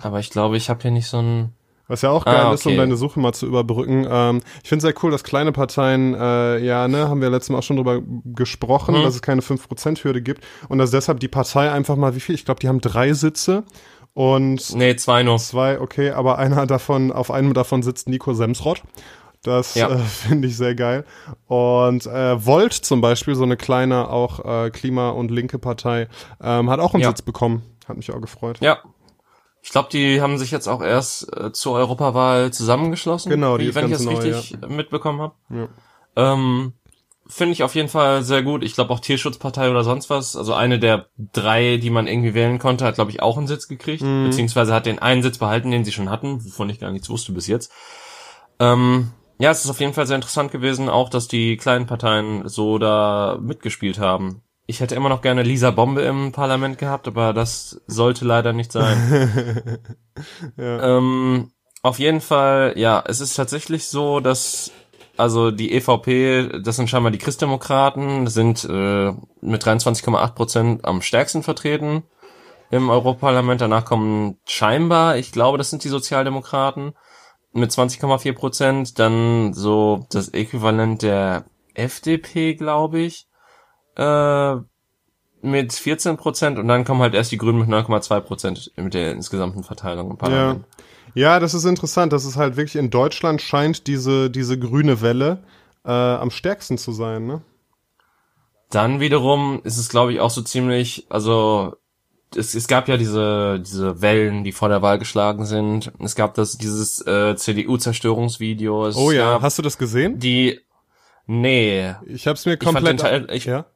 aber ich glaube, ich habe hier nicht so ein. Was ja auch geil Ah, ist, um okay. deine Suche mal zu überbrücken. Ähm, ich finde sehr cool, dass kleine Parteien, äh, ja, ne, haben wir letztes Mal auch schon drüber gesprochen, Mhm. dass es keine 5%-Hürde gibt und dass deshalb die Partei einfach mal, wie viel? Ich glaube, die haben drei Sitze und Nee, zwei nur. zwei, okay, aber einer davon, auf einem davon sitzt Nico Semsrott. Das Ja. äh, finde ich sehr geil. Und äh, Volt zum Beispiel, so eine kleine auch äh, Klima- und linke Partei, ähm, hat auch einen Ja. Sitz bekommen. Hat mich auch gefreut. Ja. Ich glaube, die haben sich jetzt auch erst äh, zur Europawahl zusammengeschlossen. Genau, die wie, ist wenn ich ganz das neu, richtig mitbekommen habe. Ja. Ähm, Finde ich auf jeden Fall sehr gut. Ich glaube auch Tierschutzpartei oder sonst was. Also eine der drei, die man irgendwie wählen konnte, hat, glaube ich, auch einen Sitz gekriegt. Mhm. Beziehungsweise hat den einen Sitz behalten, den sie schon hatten, wovon ich gar nichts wusste bis jetzt. Ähm, ja, es ist auf jeden Fall sehr interessant gewesen, auch dass die kleinen Parteien so da mitgespielt haben. Ich hätte immer noch gerne Lisa Bombe im Parlament gehabt, aber das sollte leider nicht sein. ähm, auf jeden Fall, ja, es ist tatsächlich so, dass also die EVP, das sind scheinbar die Christdemokraten, sind äh, mit 23,8 Prozent am stärksten vertreten im Europaparlament. Danach kommen scheinbar, ich glaube, das sind die Sozialdemokraten mit 20,4 Prozent. Dann so das Äquivalent der FDP, glaube ich, äh, mit 14 Prozent. Und dann kommen halt erst die Grünen mit 9,2 Prozent mit der insgesamten Verteilung im Parlament. Ja, das ist interessant. Das ist halt wirklich in Deutschland scheint diese, diese grüne Welle äh, am stärksten zu sein, ne? Dann wiederum ist es, glaube ich, auch so ziemlich, also es, es gab ja diese, diese Wellen, die vor der Wahl geschlagen sind. Es gab das, dieses äh, CDU-Zerstörungsvideo. Oh ja, hast du das gesehen? die, nee, Ich hab's mir komplett. ich- ja?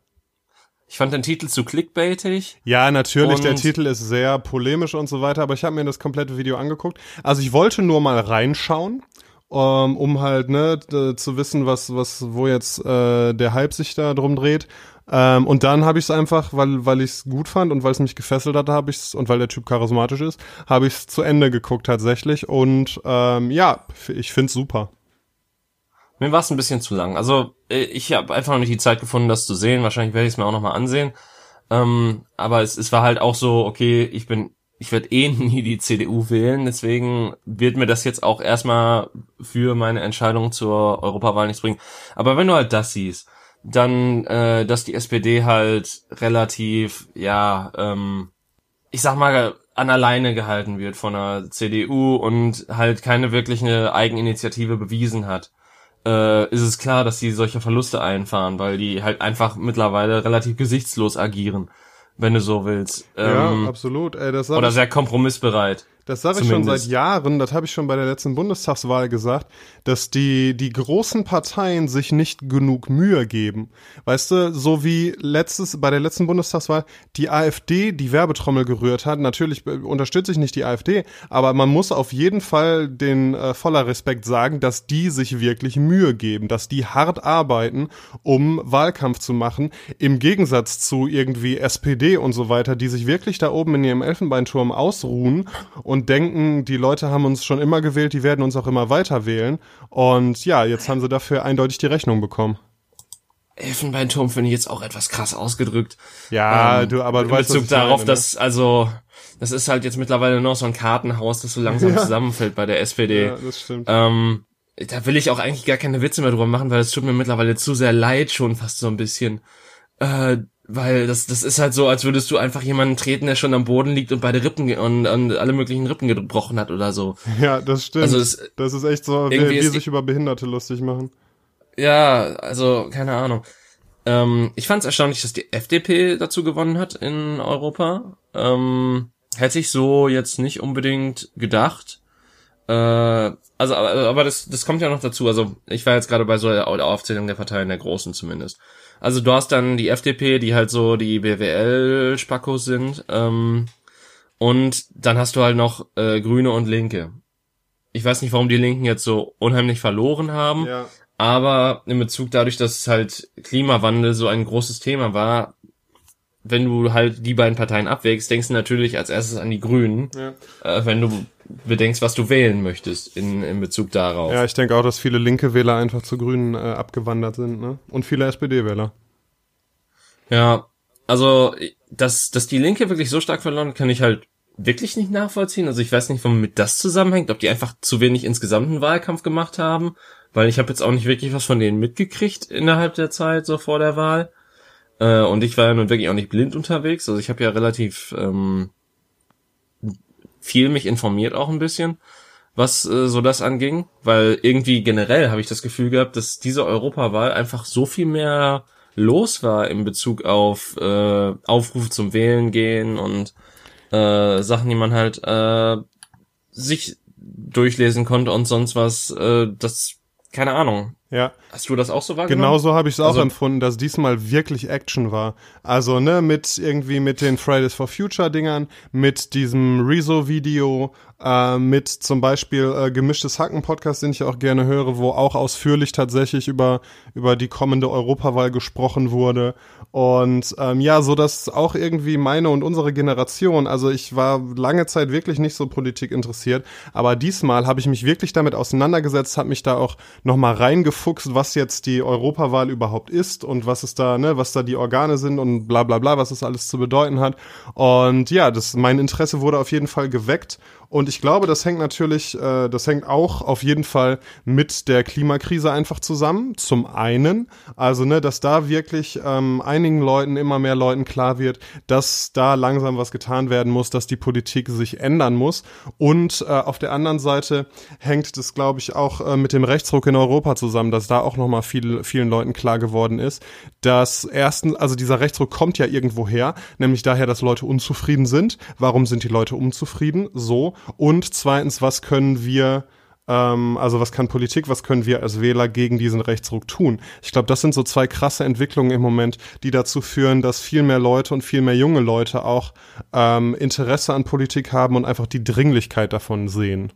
Ich fand den Titel zu clickbaitig. ja, natürlich, der Titel ist sehr polemisch und so weiter, aber ich habe mir das komplette Video angeguckt. Also ich wollte nur mal reinschauen, ähm, um halt ne zu wissen, was was wo jetzt äh, der Hype sich da drum dreht. Ähm, und dann habe ich es einfach, weil weil ich es gut fand und weil es mich gefesselt hat, habe ich es und weil der Typ charismatisch ist, habe ich es zu Ende geguckt tatsächlich. Und ähm, ja, ich find's super. Mir war es ein bisschen zu lang. Also äh, ich habe einfach noch nicht die Zeit gefunden, das zu sehen. Wahrscheinlich werde ich es mir auch noch mal ansehen. Ähm, aber es, es war halt auch so, okay, ich bin, ich werde eh nie die CDU wählen, deswegen wird mir das jetzt auch erstmal für meine Entscheidung zur Europawahl nichts bringen. Aber wenn du halt das siehst, dann, äh, dass die SPD halt relativ, ja, ähm, ich sag mal, an alleine gehalten wird von der CDU und halt keine wirkliche Eigeninitiative bewiesen hat, äh, ist es klar, dass die solche Verluste einfahren, weil die halt einfach mittlerweile relativ gesichtslos agieren, wenn du so willst. Ähm, ja, absolut. Ey, das oder sehr kompromissbereit. Das sag ich schon seit Jahren, das habe ich schon bei der letzten Bundestagswahl gesagt, dass die, die großen Parteien sich nicht genug Mühe geben. Weißt du, so wie letztes, bei der letzten Bundestagswahl die AfD die Werbetrommel gerührt hat. Natürlich unterstütze ich nicht die AfD, aber man muss auf jeden Fall den äh, voller Respekt sagen, dass die sich wirklich Mühe geben, dass die hart arbeiten, um Wahlkampf zu machen, im Gegensatz zu irgendwie SPD und so weiter, die sich wirklich da oben in ihrem Elfenbeinturm ausruhen und denken, die Leute haben uns schon immer gewählt, die werden uns auch immer weiter wählen. Und ja, jetzt haben sie dafür eindeutig die Rechnung bekommen. Elfenbeinturm finde ich jetzt auch etwas krass ausgedrückt. Ja, Ähm, du, aber du weißt, was Bezug ich darauf, meine, ne? dass, also, das ist halt jetzt mittlerweile noch so ein Kartenhaus, das so langsam Ja. zusammenfällt bei der SPD. Ja, das stimmt. Ähm, da will ich auch eigentlich gar keine Witze mehr drüber machen, weil es tut mir mittlerweile zu sehr leid schon fast so ein bisschen. Äh, weil das, das ist halt so, als würdest du einfach jemanden treten, der schon am Boden liegt und beide Rippen und, und alle möglichen Rippen gebrochen hat oder so. Ja, das stimmt. Also es- das ist echt so, wie ist sich über Behinderte lustig machen. Ja, also, keine Ahnung. Ähm, ich fand es erstaunlich, dass die FDP dazu gewonnen hat in Europa. Ähm, hätte ich so jetzt nicht unbedingt gedacht. Äh, also, aber, aber das, das kommt ja noch dazu. Also, ich war jetzt gerade bei so der Aufzählung der Parteien der Großen zumindest. Also, du hast dann die FDP, die halt so die BWL-Spackos sind. Ähm, und dann hast du halt noch äh, Grüne und Linke. Ich weiß nicht, warum die Linken jetzt so unheimlich verloren haben. Ja. Aber in Bezug dadurch, dass halt Klimawandel so ein großes Thema war, wenn du halt die beiden Parteien abwägst, denkst du natürlich als erstes an die Grünen, ja. äh, wenn du bedenkst, was du wählen möchtest in, in Bezug darauf. Ja, ich denke auch, dass viele linke Wähler einfach zu Grünen äh, abgewandert sind, ne? Und viele SPD-Wähler. Ja, also dass, dass die Linke wirklich so stark verloren, kann ich halt wirklich nicht nachvollziehen. Also ich weiß nicht, womit das zusammenhängt, ob die einfach zu wenig insgesamt einen Wahlkampf gemacht haben, weil ich habe jetzt auch nicht wirklich was von denen mitgekriegt innerhalb der Zeit, so vor der Wahl. Äh, und ich war ja nun wirklich auch nicht blind unterwegs. Also ich habe ja relativ ähm, viel mich informiert auch ein bisschen, was äh, so das anging, weil irgendwie generell habe ich das Gefühl gehabt, dass diese Europawahl einfach so viel mehr los war in Bezug auf äh, Aufrufe zum Wählen gehen und äh, Sachen, die man halt äh, sich durchlesen konnte und sonst was, äh, das, keine Ahnung. Ja. Hast du das auch so wahrgenommen? Genau so habe ich es auch also, empfunden, dass diesmal wirklich Action war. Also, ne, mit irgendwie mit den Fridays for Future Dingern, mit diesem Rezo-Video, äh, mit zum Beispiel äh, gemischtes Hacken Podcast, den ich auch gerne höre, wo auch ausführlich tatsächlich über über die kommende Europawahl gesprochen wurde und ähm, ja, so dass auch irgendwie meine und unsere Generation, also ich war lange Zeit wirklich nicht so Politik interessiert, aber diesmal habe ich mich wirklich damit auseinandergesetzt, habe mich da auch noch mal reingefuchst, was jetzt die Europawahl überhaupt ist und was es da, ne, was da die Organe sind und bla bla bla, was das alles zu bedeuten hat. Und ja, das mein Interesse wurde auf jeden Fall geweckt und ich glaube, das hängt natürlich, äh, das hängt auch auf jeden Fall mit der Klimakrise einfach zusammen. Zum einen, also ne, dass da wirklich ähm, einigen Leuten, immer mehr Leuten klar wird, dass da langsam was getan werden muss, dass die Politik sich ändern muss. Und äh, auf der anderen Seite hängt das, glaube ich, auch äh, mit dem Rechtsruck in Europa zusammen, dass da auch nochmal viel, vielen Leuten klar geworden ist, dass erstens, also dieser Rechtsruck kommt ja irgendwo her, nämlich daher, dass Leute unzufrieden sind. Warum sind die Leute unzufrieden? So. Und zweitens, was können wir ähm, also was kann Politik, was können wir als Wähler gegen diesen Rechtsruck tun? Ich glaube, das sind so zwei krasse Entwicklungen im Moment, die dazu führen, dass viel mehr Leute und viel mehr junge Leute auch ähm, Interesse an Politik haben und einfach die Dringlichkeit davon sehen.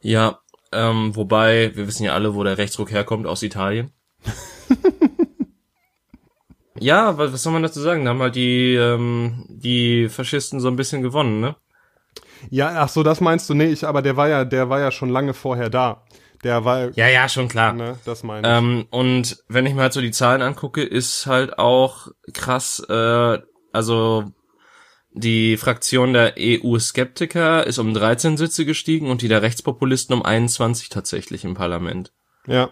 Ja, ähm, wobei, wir wissen ja alle, wo der Rechtsruck herkommt, aus Italien. ja, was, was soll man dazu sagen? Da haben halt die, ähm, die Faschisten so ein bisschen gewonnen, ne? Ja, ach so, das meinst du? Nee, ich, aber der war ja, der war ja schon lange vorher da. Der war. Ja, ja, schon klar. Ne, das meine ich. Ähm, und wenn ich mir halt so die Zahlen angucke, ist halt auch krass, äh, also die Fraktion der EU-Skeptiker ist um 13 Sitze gestiegen und die der Rechtspopulisten um 21 tatsächlich im Parlament. Ja.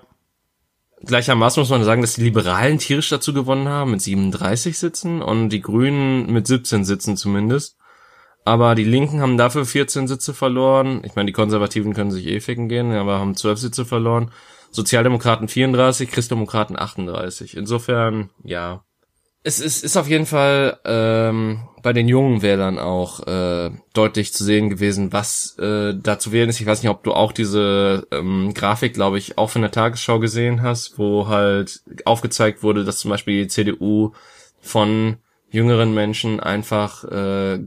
Gleichermaßen muss man sagen, dass die Liberalen tierisch dazu gewonnen haben mit 37 Sitzen und die Grünen mit 17 Sitzen zumindest. Aber die Linken haben dafür 14 Sitze verloren. Ich meine, die Konservativen können sich eh ficken gehen, aber haben 12 Sitze verloren. Sozialdemokraten 34, Christdemokraten 38. Insofern, ja. Es ist, ist auf jeden Fall ähm, bei den jungen Wählern auch äh, deutlich zu sehen gewesen, was äh, da zu wählen ist. Ich weiß nicht, ob du auch diese ähm, Grafik, glaube ich, auch von der Tagesschau gesehen hast, wo halt aufgezeigt wurde, dass zum Beispiel die CDU von jüngeren Menschen einfach äh,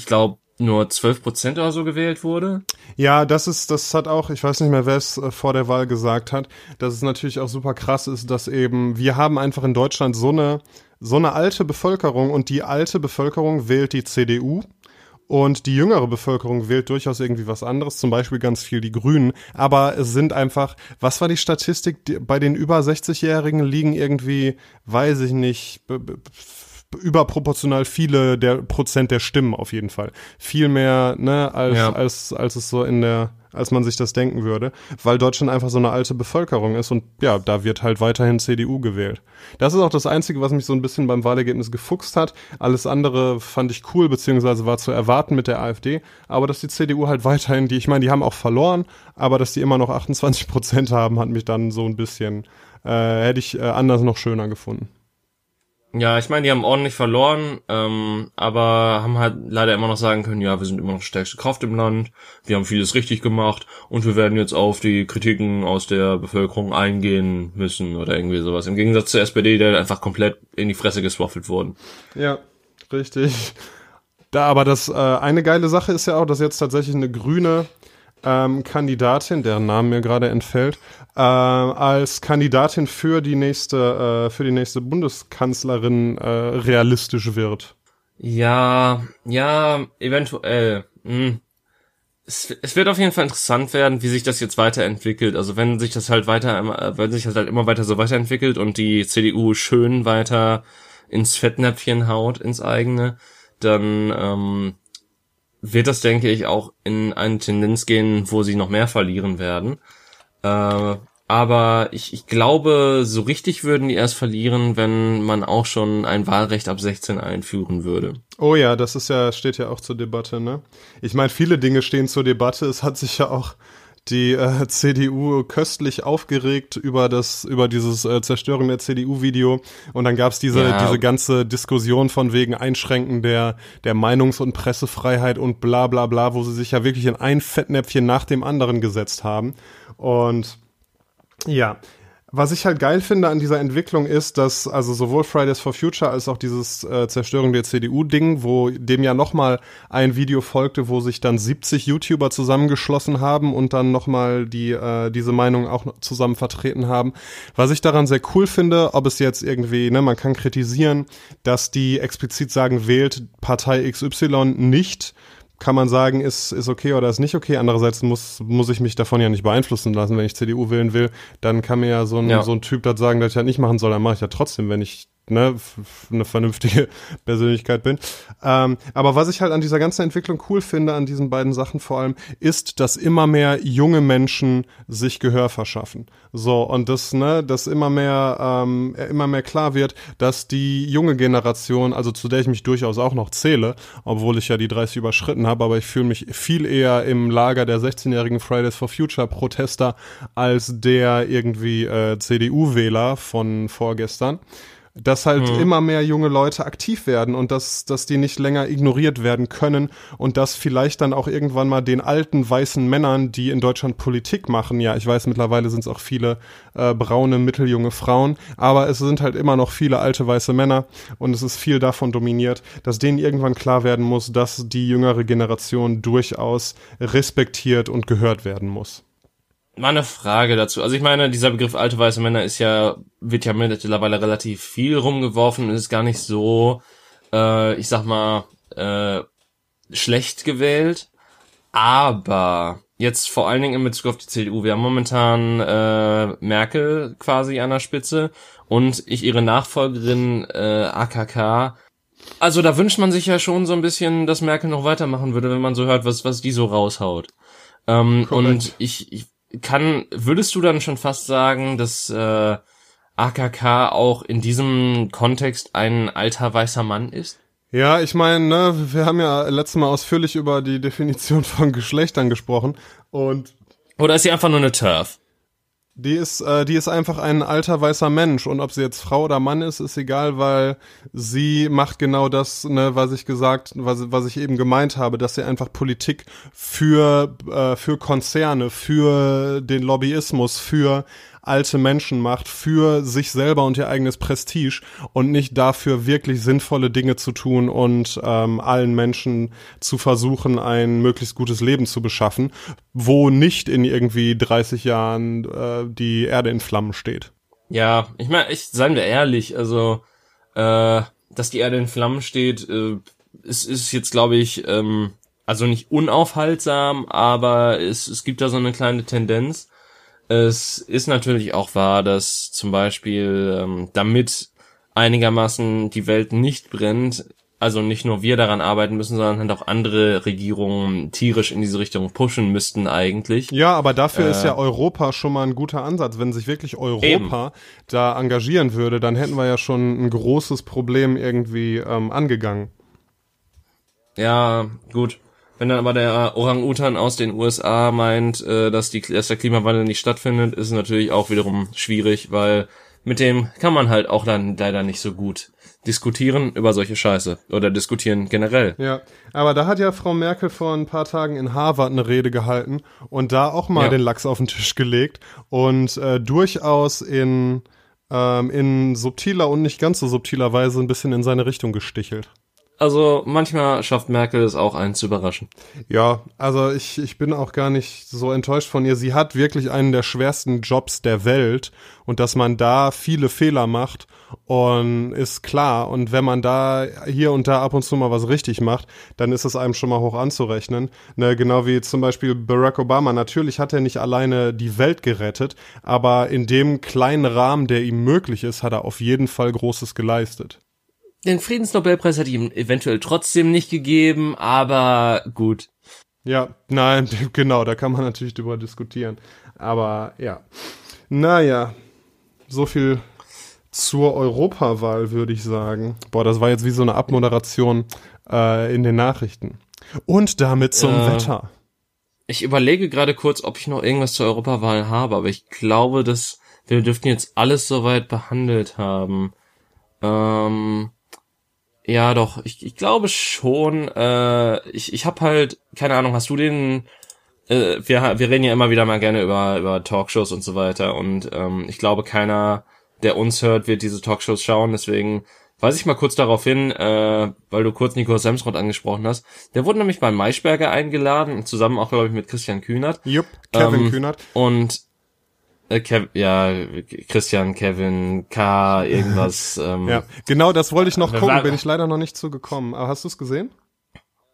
ich glaube, nur 12 Prozent oder so gewählt wurde. Ja, das ist, das hat auch, ich weiß nicht mehr, wer es äh, vor der Wahl gesagt hat, dass es natürlich auch super krass ist, dass eben, wir haben einfach in Deutschland so eine, so eine alte Bevölkerung und die alte Bevölkerung wählt die CDU. Und die jüngere Bevölkerung wählt durchaus irgendwie was anderes, zum Beispiel ganz viel die Grünen. Aber es sind einfach, was war die Statistik? Bei den über 60-Jährigen liegen irgendwie, weiß ich nicht, überproportional viele der Prozent der Stimmen auf jeden Fall. Viel mehr, ne, als, ja. als, als es so in der, als man sich das denken würde, weil Deutschland einfach so eine alte Bevölkerung ist und ja, da wird halt weiterhin CDU gewählt. Das ist auch das Einzige, was mich so ein bisschen beim Wahlergebnis gefuchst hat. Alles andere fand ich cool, beziehungsweise war zu erwarten mit der AfD, aber dass die CDU halt weiterhin, die, ich meine, die haben auch verloren, aber dass die immer noch 28 Prozent haben, hat mich dann so ein bisschen, äh, hätte ich äh, anders noch schöner gefunden. Ja, ich meine, die haben ordentlich verloren, ähm, aber haben halt leider immer noch sagen können, ja, wir sind immer noch stärkste Kraft im Land, wir haben vieles richtig gemacht und wir werden jetzt auf die Kritiken aus der Bevölkerung eingehen müssen oder irgendwie sowas. Im Gegensatz zur SPD, der einfach komplett in die Fresse geswaffelt wurden. Ja, richtig. Da aber das äh, eine geile Sache ist ja auch, dass jetzt tatsächlich eine grüne ähm, Kandidatin, deren Name mir gerade entfällt, äh, als Kandidatin für die nächste, äh, für die nächste Bundeskanzlerin äh, realistisch wird. Ja, ja, eventuell. Hm. Es, es wird auf jeden Fall interessant werden, wie sich das jetzt weiterentwickelt. Also wenn sich das halt weiter, wenn sich das halt immer weiter so weiterentwickelt und die CDU schön weiter ins Fettnäpfchen haut, ins eigene, dann ähm, wird das, denke ich, auch in eine Tendenz gehen, wo sie noch mehr verlieren werden. Äh, aber ich, ich glaube, so richtig würden die erst verlieren, wenn man auch schon ein Wahlrecht ab 16 einführen würde. Oh ja, das ist ja, steht ja auch zur Debatte, ne? Ich meine, viele Dinge stehen zur Debatte. Es hat sich ja auch die äh, CDU köstlich aufgeregt über das über dieses äh, Zerstörung der CDU-Video und dann gab's diese ja. diese ganze Diskussion von wegen Einschränken der der Meinungs- und Pressefreiheit und bla bla bla, wo sie sich ja wirklich in ein Fettnäpfchen nach dem anderen gesetzt haben und ja, was ich halt geil finde an dieser Entwicklung ist, dass also sowohl Fridays for Future als auch dieses äh, Zerstörung der CDU-Ding, wo dem ja nochmal ein Video folgte, wo sich dann 70 YouTuber zusammengeschlossen haben und dann nochmal die, äh, diese Meinung auch zusammen vertreten haben. Was ich daran sehr cool finde, ob es jetzt irgendwie, ne, man kann kritisieren, dass die explizit sagen, wählt Partei XY nicht kann man sagen, ist, ist okay oder ist nicht okay. Andererseits muss, muss ich mich davon ja nicht beeinflussen lassen. Wenn ich CDU wählen will, dann kann mir ja so ein, ja. so ein Typ das sagen, dass ich das nicht machen soll. Dann mache ich ja trotzdem, wenn ich ne, eine vernünftige Persönlichkeit bin. Ähm, aber was ich halt an dieser ganzen Entwicklung cool finde, an diesen beiden Sachen vor allem, ist, dass immer mehr junge Menschen sich Gehör verschaffen. So, und das, ne, dass immer mehr, ähm, immer mehr klar wird, dass die junge Generation, also zu der ich mich durchaus auch noch zähle, obwohl ich ja die 30 überschritten habe, aber ich fühle mich viel eher im Lager der 16-jährigen Fridays for Future Protester als der irgendwie äh, CDU-Wähler von vorgestern dass halt mhm. immer mehr junge Leute aktiv werden und dass, dass die nicht länger ignoriert werden können und dass vielleicht dann auch irgendwann mal den alten weißen Männern, die in Deutschland Politik machen, ja, ich weiß, mittlerweile sind es auch viele äh, braune, mitteljunge Frauen, aber es sind halt immer noch viele alte weiße Männer und es ist viel davon dominiert, dass denen irgendwann klar werden muss, dass die jüngere Generation durchaus respektiert und gehört werden muss mal eine Frage dazu. Also ich meine, dieser Begriff alte weiße Männer ist ja, wird ja mittlerweile relativ viel rumgeworfen und ist gar nicht so, äh, ich sag mal, äh, schlecht gewählt. Aber jetzt vor allen Dingen in Bezug auf die CDU. Wir haben momentan äh, Merkel quasi an der Spitze und ich ihre Nachfolgerin äh, AKK. Also da wünscht man sich ja schon so ein bisschen, dass Merkel noch weitermachen würde, wenn man so hört, was was die so raushaut. Ähm, und ich, ich kann, würdest du dann schon fast sagen, dass äh, AKK auch in diesem Kontext ein alter weißer Mann ist? Ja, ich meine, ne, wir haben ja letztes Mal ausführlich über die Definition von Geschlechtern gesprochen und oder ist sie einfach nur eine Turf? Die ist, äh, die ist einfach ein alter weißer Mensch. Und ob sie jetzt Frau oder Mann ist, ist egal, weil sie macht genau das, ne, was ich gesagt, was, was ich eben gemeint habe, dass sie einfach Politik für äh, für Konzerne, für den Lobbyismus, für alte Menschen macht für sich selber und ihr eigenes Prestige und nicht dafür wirklich sinnvolle Dinge zu tun und ähm, allen Menschen zu versuchen, ein möglichst gutes Leben zu beschaffen, wo nicht in irgendwie 30 Jahren äh, die Erde in Flammen steht. Ja, ich meine, seien wir ehrlich, also äh, dass die Erde in Flammen steht, äh, ist, ist jetzt glaube ich ähm, also nicht unaufhaltsam, aber es, es gibt da so eine kleine Tendenz. Es ist natürlich auch wahr, dass zum Beispiel, ähm, damit einigermaßen die Welt nicht brennt, also nicht nur wir daran arbeiten müssen, sondern halt auch andere Regierungen tierisch in diese Richtung pushen müssten eigentlich. Ja, aber dafür äh, ist ja Europa schon mal ein guter Ansatz. Wenn sich wirklich Europa eben. da engagieren würde, dann hätten wir ja schon ein großes Problem irgendwie ähm, angegangen. Ja, gut. Wenn dann aber der Orang-Utan aus den USA meint, äh, dass, die, dass der Klimawandel nicht stattfindet, ist natürlich auch wiederum schwierig, weil mit dem kann man halt auch dann leider nicht so gut diskutieren über solche Scheiße oder diskutieren generell. Ja, aber da hat ja Frau Merkel vor ein paar Tagen in Harvard eine Rede gehalten und da auch mal ja. den Lachs auf den Tisch gelegt und äh, durchaus in, ähm, in subtiler und nicht ganz so subtiler Weise ein bisschen in seine Richtung gestichelt. Also manchmal schafft Merkel es auch, einen zu überraschen. Ja, also ich, ich bin auch gar nicht so enttäuscht von ihr. Sie hat wirklich einen der schwersten Jobs der Welt und dass man da viele Fehler macht und ist klar. Und wenn man da hier und da ab und zu mal was richtig macht, dann ist es einem schon mal hoch anzurechnen. Ne, genau wie zum Beispiel Barack Obama. Natürlich hat er nicht alleine die Welt gerettet, aber in dem kleinen Rahmen, der ihm möglich ist, hat er auf jeden Fall Großes geleistet. Den Friedensnobelpreis hat ihm eventuell trotzdem nicht gegeben, aber gut. Ja, nein, genau, da kann man natürlich drüber diskutieren. Aber ja. Naja, so viel zur Europawahl, würde ich sagen. Boah, das war jetzt wie so eine Abmoderation äh, in den Nachrichten. Und damit zum äh, Wetter. Ich überlege gerade kurz, ob ich noch irgendwas zur Europawahl habe, aber ich glaube, dass wir dürften jetzt alles soweit behandelt haben. Ähm, ja, doch, ich, ich glaube schon. Äh, ich ich habe halt, keine Ahnung, hast du den äh, wir, wir reden ja immer wieder mal gerne über, über Talkshows und so weiter und ähm, ich glaube, keiner, der uns hört, wird diese Talkshows schauen, deswegen weise ich mal kurz darauf hin, äh, weil du kurz Nico Semsrott angesprochen hast. Der wurde nämlich bei Maischberger eingeladen, zusammen auch, glaube ich, mit Christian Kühnert. Jupp, Kevin ähm, Kühnert. Und äh, Kev, ja, Christian, Kevin, K, irgendwas. ähm, ja, genau, das wollte ich noch gucken, bin ich leider noch nicht zugekommen. Aber hast du es gesehen?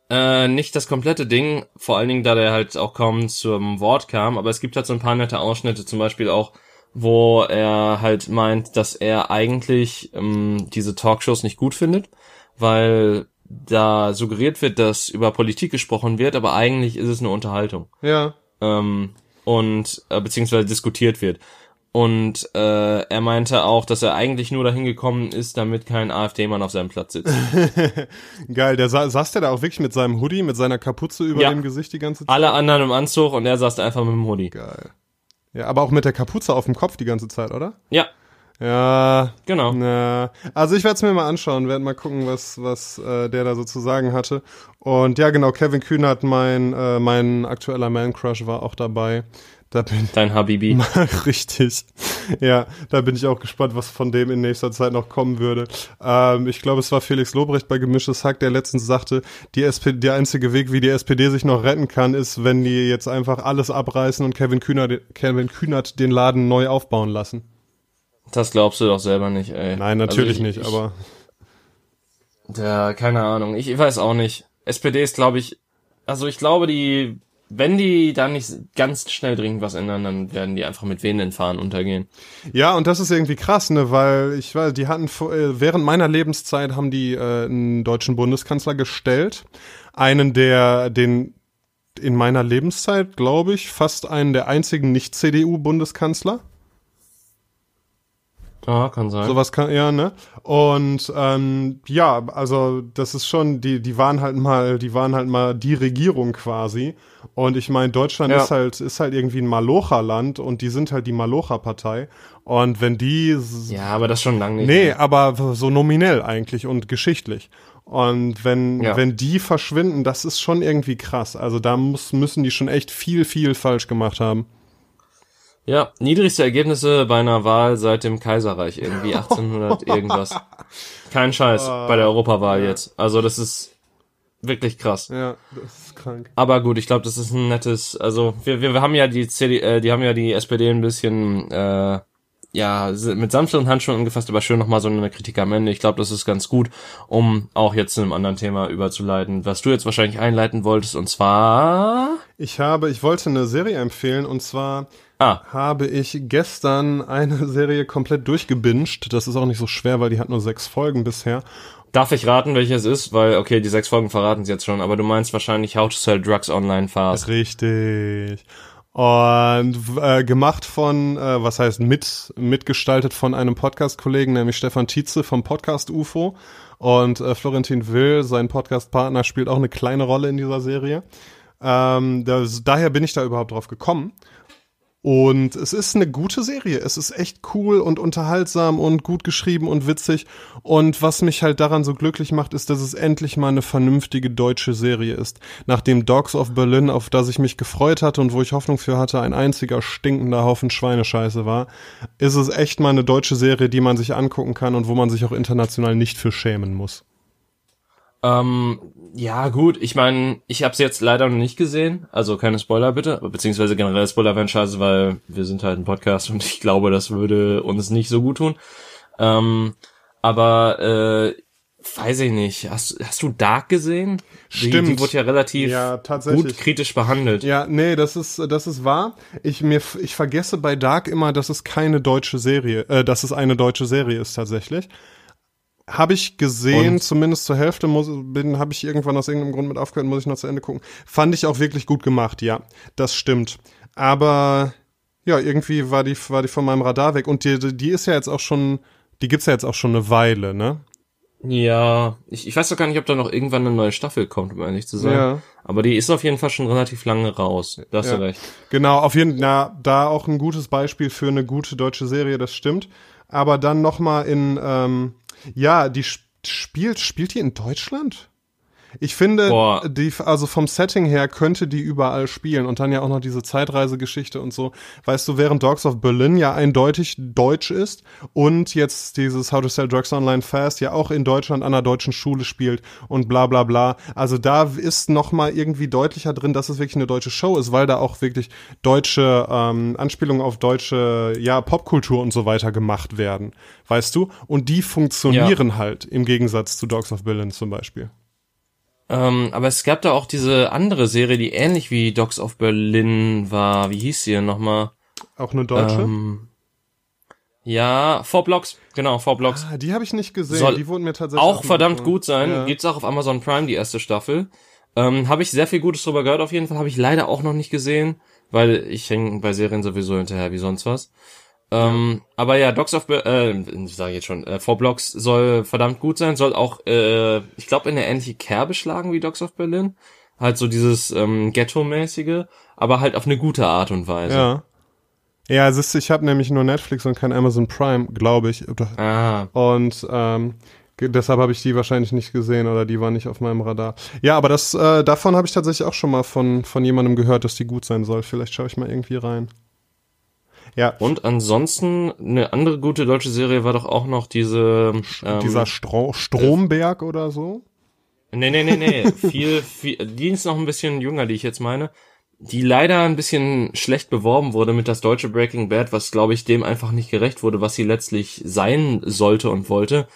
Äh, nicht das komplette Ding, vor allen Dingen, da der halt auch kaum zum Wort kam, aber es gibt halt so ein paar nette Ausschnitte, zum Beispiel auch, wo er halt meint, dass er eigentlich ähm, diese Talkshows nicht gut findet, weil da suggeriert wird, dass über Politik gesprochen wird, aber eigentlich ist es eine Unterhaltung. Ja. Ähm, und äh, beziehungsweise diskutiert wird. Und äh, er meinte auch, dass er eigentlich nur dahin gekommen ist, damit kein AfD-Mann auf seinem Platz sitzt. Geil, der sa saß der da auch wirklich mit seinem Hoodie, mit seiner Kapuze über ja. dem Gesicht die ganze Zeit? Alle anderen im Anzug und er saß einfach mit dem Hoodie. Geil. Ja, aber auch mit der Kapuze auf dem Kopf die ganze Zeit, oder? Ja. Ja. Genau. Na, also ich werde es mir mal anschauen, werde mal gucken, was, was äh, der da so zu sagen hatte. Und ja, genau, Kevin Kühnert, mein, äh, mein aktueller Man-Crush, war auch dabei. Da bin Dein Habibi. Richtig. Ja, da bin ich auch gespannt, was von dem in nächster Zeit noch kommen würde. Ähm, ich glaube, es war Felix Lobrecht bei Gemischtes Hack, der letztens sagte, die SPD, der einzige Weg, wie die SPD sich noch retten kann, ist, wenn die jetzt einfach alles abreißen und Kevin Kühnert, Kevin Kühnert den Laden neu aufbauen lassen. Das glaubst du doch selber nicht, ey. Nein, natürlich also ich, nicht, aber. Ja, keine Ahnung. Ich, ich weiß auch nicht. SPD ist, glaube ich, also ich glaube, die wenn die da nicht ganz schnell dringend was ändern, dann werden die einfach mit wehenden Fahnen untergehen. Ja, und das ist irgendwie krass, ne, weil ich weiß, die hatten äh, während meiner Lebenszeit haben die äh, einen deutschen Bundeskanzler gestellt, einen der den in meiner Lebenszeit, glaube ich, fast einen der einzigen nicht CDU Bundeskanzler. Ah, kann sein. Sowas kann, ja, ne? Und ähm, ja, also das ist schon, die, die waren halt mal, die waren halt mal die Regierung quasi. Und ich meine, Deutschland ja. ist halt, ist halt irgendwie ein Malocha-Land und die sind halt die Malocha-Partei. Und wenn die. Ja, aber das schon lange nicht. Nee, mehr. aber so nominell eigentlich und geschichtlich. Und wenn, ja. wenn die verschwinden, das ist schon irgendwie krass. Also da muss, müssen die schon echt viel, viel falsch gemacht haben. Ja, niedrigste Ergebnisse bei einer Wahl seit dem Kaiserreich, irgendwie 1800 irgendwas. Kein Scheiß bei der Europawahl ja. jetzt. Also das ist wirklich krass. Ja, das ist krank. Aber gut, ich glaube, das ist ein nettes, also wir, wir, wir haben ja die CD, äh, die haben ja die SPD ein bisschen äh, ja, mit sanfteren Handschuhen angefasst, aber schön nochmal so eine Kritik am Ende. Ich glaube, das ist ganz gut, um auch jetzt zu einem anderen Thema überzuleiten, was du jetzt wahrscheinlich einleiten wolltest, und zwar... Ich habe, ich wollte eine Serie empfehlen, und zwar ah. habe ich gestern eine Serie komplett durchgebinged. Das ist auch nicht so schwer, weil die hat nur sechs Folgen bisher. Darf ich raten, welches ist? Weil, okay, die sechs Folgen verraten sie jetzt schon, aber du meinst wahrscheinlich How to Sell Drugs Online Fast. Richtig. Und äh, gemacht von, äh, was heißt mit, mitgestaltet von einem Podcast-Kollegen, nämlich Stefan Tietze vom Podcast UFO. Und äh, Florentin Will, sein Podcast-Partner, spielt auch eine kleine Rolle in dieser Serie. Ähm, das, daher bin ich da überhaupt drauf gekommen. Und es ist eine gute Serie. Es ist echt cool und unterhaltsam und gut geschrieben und witzig. Und was mich halt daran so glücklich macht, ist, dass es endlich mal eine vernünftige deutsche Serie ist. Nachdem Dogs of Berlin, auf das ich mich gefreut hatte und wo ich Hoffnung für hatte, ein einziger stinkender Haufen Schweinescheiße war, ist es echt mal eine deutsche Serie, die man sich angucken kann und wo man sich auch international nicht für schämen muss. Ähm, ja, gut, ich meine, ich habe es jetzt leider noch nicht gesehen, also keine Spoiler bitte, beziehungsweise generell Spoiler wären scheiße, weil wir sind halt ein Podcast und ich glaube, das würde uns nicht so gut tun. Ähm, aber äh, weiß ich nicht, hast, hast du Dark gesehen? Stimmt. Die, wurde ja relativ Ja, tatsächlich. gut kritisch behandelt. Ja, nee, das ist, das ist wahr. Ich, mir, ich vergesse bei Dark immer, dass es keine deutsche Serie, äh, dass es eine deutsche Serie ist tatsächlich. Habe ich gesehen, Und? zumindest zur Hälfte muss, bin, habe ich irgendwann aus irgendeinem Grund mit aufgehört, muss ich noch zu Ende gucken. Fand ich auch wirklich gut gemacht, ja, das stimmt. Aber ja, irgendwie war die, war die von meinem Radar weg. Und die, die ist ja jetzt auch schon, die gibt's ja jetzt auch schon eine Weile, ne? Ja, ich, ich weiß doch gar nicht, ob da noch irgendwann eine neue Staffel kommt, um ehrlich zu sein. Ja. Aber die ist auf jeden Fall schon relativ lange raus. Da hast Ja. du recht. Genau, auf jeden Fall, na, da auch ein gutes Beispiel für eine gute deutsche Serie, das stimmt. Aber dann noch mal in, ähm, ja, die sp- spielt, spielt die in Deutschland? Ich finde, Boah. die, also vom Setting her könnte die überall spielen und dann ja auch noch diese Zeitreisegeschichte und so. Weißt du, während Dogs of Berlin ja eindeutig deutsch ist und jetzt dieses How to Sell Drugs Online Fast ja auch in Deutschland an einer deutschen Schule spielt und bla bla bla. Also da ist noch mal irgendwie deutlicher drin, dass es wirklich eine deutsche Show ist, weil da auch wirklich deutsche ähm, Anspielungen auf deutsche ja Popkultur und so weiter gemacht werden, weißt du? Und die funktionieren halt im Gegensatz zu Dogs of Berlin zum Beispiel. Ähm, aber es gab da auch diese andere Serie, die ähnlich wie Dogs of Berlin war. Wie hieß sie denn nochmal? Auch eine deutsche? Ähm, ja, Four Blocks. Genau, Four Blocks. Ah, die habe ich nicht gesehen. Soll die wurden mir tatsächlich auch verdammt gut sein. Ja. Gibt's auch auf Amazon Prime die erste Staffel. Ähm, habe ich sehr viel Gutes drüber gehört. Auf jeden Fall habe ich leider auch noch nicht gesehen, weil ich hänge bei Serien sowieso hinterher wie sonst was. Ähm, aber ja, Dogs of äh, ich jetzt schon, äh, Four Blocks soll verdammt gut sein, soll auch, äh, ich glaube, in eine ähnliche Kerbe schlagen wie Dogs of Berlin. Halt so dieses ähm, Ghetto-mäßige, aber halt auf eine gute Art und Weise. Ja. Ja, es ist, ich habe nämlich nur Netflix und kein Amazon Prime, glaube ich. Ah, Und ähm, deshalb habe ich die wahrscheinlich nicht gesehen oder die war nicht auf meinem Radar. Ja, aber das äh, davon habe ich tatsächlich auch schon mal von von jemandem gehört, dass die gut sein soll. Vielleicht schaue ich mal irgendwie rein. Ja, und ansonsten eine andere gute deutsche Serie war doch auch noch diese ähm, dieser Stro Stromberg oder so. Nee, nee, nee, nee. viel, viel, die ist noch ein bisschen jünger, die ich jetzt meine. Die leider ein bisschen schlecht beworben wurde mit das deutsche Breaking Bad, was glaube ich dem einfach nicht gerecht wurde, was sie letztlich sein sollte und wollte.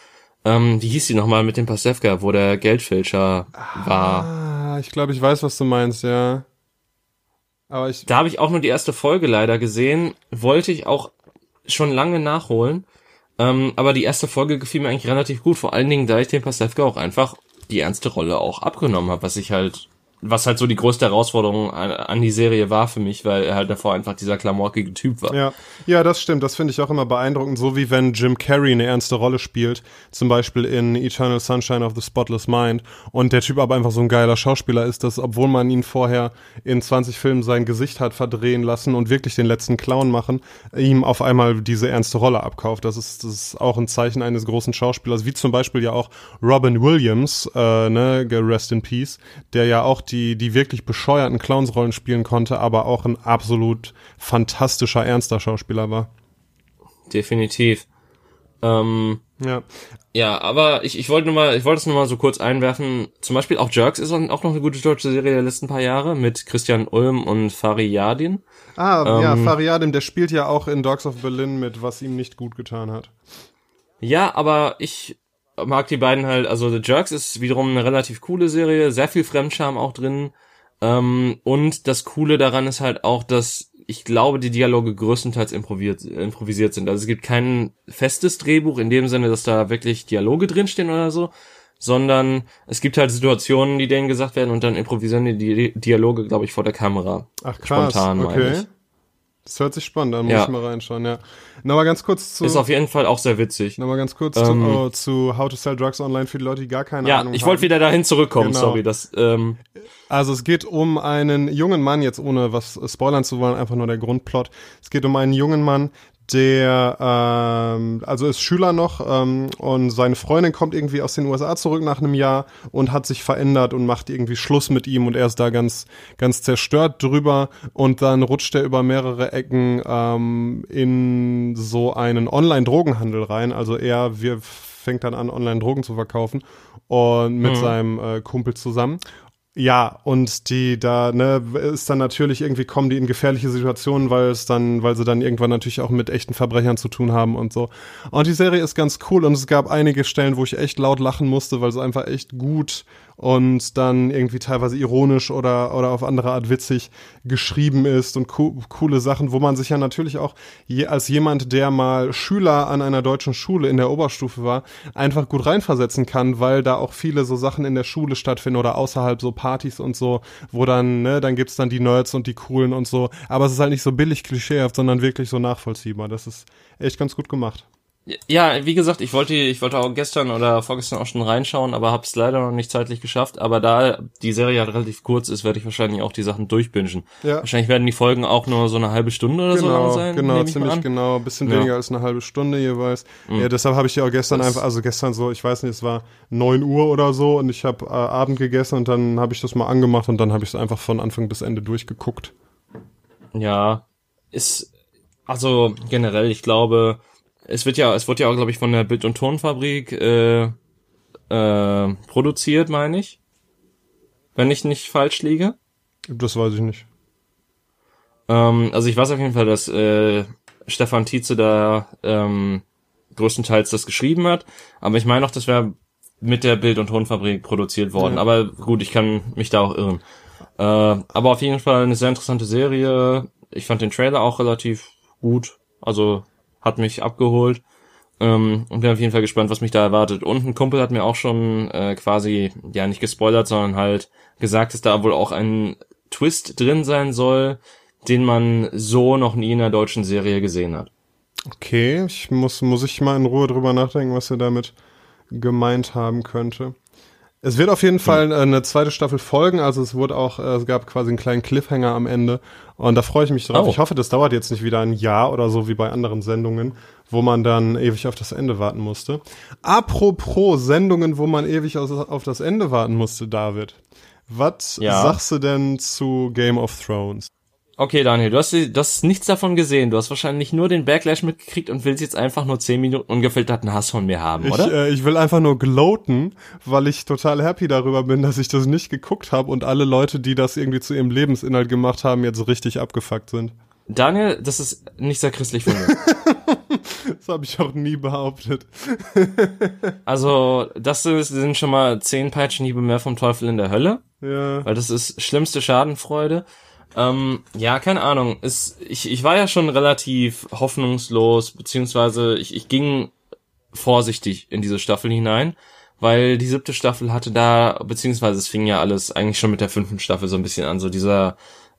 Ähm, wie hieß die nochmal mit dem Pasewka, wo der Geldfälscher war? Ah, ich glaube, ich weiß, was du meinst, ja. Aber ich Da habe ich auch nur die erste Folge leider gesehen. Wollte ich auch schon lange nachholen. Ähm, aber die erste Folge gefiel mir eigentlich relativ gut. Vor allen Dingen, da ich dem Pasewka auch einfach die ernste Rolle auch abgenommen habe, was ich halt, was halt so die größte Herausforderung an, an die Serie war für mich, weil er halt davor einfach dieser klamorkige Typ war. Ja, ja, das stimmt. Das finde ich auch immer beeindruckend. So wie wenn Jim Carrey eine ernste Rolle spielt, zum Beispiel in Eternal Sunshine of the Spotless Mind, und der Typ aber einfach so ein geiler Schauspieler ist, dass obwohl man ihn vorher in 20 Filmen sein Gesicht hat verdrehen lassen und wirklich den letzten Clown machen, ihm auf einmal diese ernste Rolle abkauft. Das ist, das ist auch ein Zeichen eines großen Schauspielers, wie zum Beispiel ja auch Robin Williams, äh, ne, Rest in Peace, der ja auch die, die wirklich bescheuerten Clownsrollen spielen konnte, aber auch ein absolut fantastischer, ernster Schauspieler war. Definitiv. Ähm, Ja. ja, aber ich, ich wollte nur mal, ich wollte es nur mal so kurz einwerfen. Zum Beispiel auch Jerks ist auch noch eine gute deutsche Serie der letzten paar Jahre mit Christian Ulm und Fari Yadin. Ah, ja, Ähm, Fariadim, der spielt ja auch in Dogs of Berlin mit, was ihm nicht gut getan hat. Ja, aber ich mag die beiden halt, also The Jerks ist wiederum eine relativ coole Serie, sehr viel Fremdscham auch drin. Ähm, und das Coole daran ist halt auch, dass ich glaube, die Dialoge größtenteils improvisiert, sind. Also es gibt kein festes Drehbuch in dem Sinne, dass da wirklich Dialoge drinstehen oder so, sondern es gibt halt Situationen, die denen gesagt werden und dann improvisieren die Di Dialoge, glaube ich, vor der Kamera. Ach krass, Spontan, okay. ich. Das hört sich spannend an, muss Ja. ich mal reinschauen, ja. Nochmal ganz kurz zu, Ist auf jeden Fall auch sehr witzig. nochmal ganz kurz Ähm, zu, oh, zu How to Sell Drugs Online für die Leute, die gar keine Ja, Ahnung ich haben. wollte wieder dahin zurückkommen, Genau. sorry, das, ähm, Also es geht um einen jungen Mann, jetzt ohne was spoilern zu wollen, einfach nur der Grundplot. Es geht um einen jungen Mann, der ähm, also ist Schüler noch ähm, und seine Freundin kommt irgendwie aus den USA zurück nach einem Jahr und hat sich verändert und macht irgendwie Schluss mit ihm und er ist da ganz ganz zerstört drüber und dann rutscht er über mehrere Ecken ähm, in so einen Online-Drogenhandel rein. Also er wir fängt dann an, online Drogen zu verkaufen und mit Mhm. seinem äh, Kumpel zusammen. Ja, und die da, ne, ist dann natürlich irgendwie kommen die in gefährliche Situationen, weil es dann, weil sie dann irgendwann natürlich auch mit echten Verbrechern zu tun haben und so. Und die Serie ist ganz cool und es gab einige Stellen, wo ich echt laut lachen musste, weil es einfach echt gut und dann irgendwie teilweise ironisch oder, oder auf andere Art witzig geschrieben ist und co coole Sachen, wo man sich ja natürlich auch je, als jemand, der mal Schüler an einer deutschen Schule in der Oberstufe war, einfach gut reinversetzen kann, weil da auch viele so Sachen in der Schule stattfinden oder außerhalb so Partys und so, wo dann, ne, dann gibt's dann die Nerds und die Coolen und so. Aber es ist halt nicht so billig klischeehaft, sondern wirklich so nachvollziehbar. Das ist echt ganz gut gemacht. Ja, wie gesagt, ich wollte, ich wollte auch gestern oder vorgestern auch schon reinschauen, aber hab's leider noch nicht zeitlich geschafft. Aber da die Serie ja relativ kurz ist, werde ich wahrscheinlich auch die Sachen durchbingen. Ja. Wahrscheinlich werden die Folgen auch nur so eine halbe Stunde oder so lang Genau, sein. genau, ziemlich genau, ein bisschen Ja. Mhm. weniger als eine halbe Stunde jeweils. Ja, deshalb habe ich ja auch gestern Das- einfach, also gestern so, ich weiß nicht, es war 9 Uhr oder so und ich habe äh, Abend gegessen und dann habe ich das mal angemacht und dann habe ich es einfach von Anfang bis Ende durchgeguckt. Ja, ist also generell, ich glaube, es wird ja, es wird ja auch, glaube ich, von der Bild- und Tonfabrik äh, äh, produziert, meine ich. Wenn ich nicht falsch liege. Das weiß ich nicht. Ähm, also ich weiß auf jeden Fall, dass äh, Stefan Tietze da ähm, größtenteils das geschrieben hat, aber ich meine auch, das wäre mit der Bild- und Tonfabrik produziert worden. Ja. Aber gut, ich kann mich da auch irren. Äh, aber auf jeden Fall eine sehr interessante Serie. Ich fand den Trailer auch relativ gut. Also hat mich abgeholt. Ähm, und bin auf jeden Fall gespannt, was mich da erwartet. Und ein Kumpel hat mir auch schon äh, quasi, ja nicht gespoilert, sondern halt gesagt, dass da wohl auch ein Twist drin sein soll, den man so noch nie in einer deutschen Serie gesehen hat. Okay, ich muss, muss ich mal in Ruhe drüber nachdenken, was er damit gemeint haben könnte. Es wird auf jeden Fall äh, eine zweite Staffel folgen, also es wurde auch, äh, es gab quasi einen kleinen Cliffhanger am Ende und da freue ich mich drauf. Oh. Ich hoffe, das dauert jetzt nicht wieder ein Jahr oder so wie bei anderen Sendungen, wo man dann ewig auf das Ende warten musste. Apropos Sendungen, wo man ewig auf das Ende warten musste, David. Was Ja. sagst du denn zu Game of Thrones? Okay, Daniel, du hast, du hast nichts davon gesehen. Du hast wahrscheinlich nur den Backlash mitgekriegt und willst jetzt einfach nur 10 Minuten ungefilterten Hass von mir haben, Ich, oder? äh, ich will einfach nur gloaten, weil ich total happy darüber bin, dass ich das nicht geguckt habe und alle Leute, die das irgendwie zu ihrem Lebensinhalt gemacht haben, jetzt richtig abgefuckt sind. Daniel, das ist nicht sehr christlich von mir. Das habe ich auch nie behauptet. also, das sind schon mal 10 Peitschenhiebe mehr vom Teufel in der Hölle. Ja. weil das ist schlimmste Schadenfreude. Ähm, ja, keine Ahnung. Es, ich, ich war ja schon relativ hoffnungslos, beziehungsweise ich, ich ging vorsichtig in diese Staffel hinein, weil die siebte Staffel hatte da, beziehungsweise es fing ja alles eigentlich schon mit der fünften Staffel so ein bisschen an, so dieser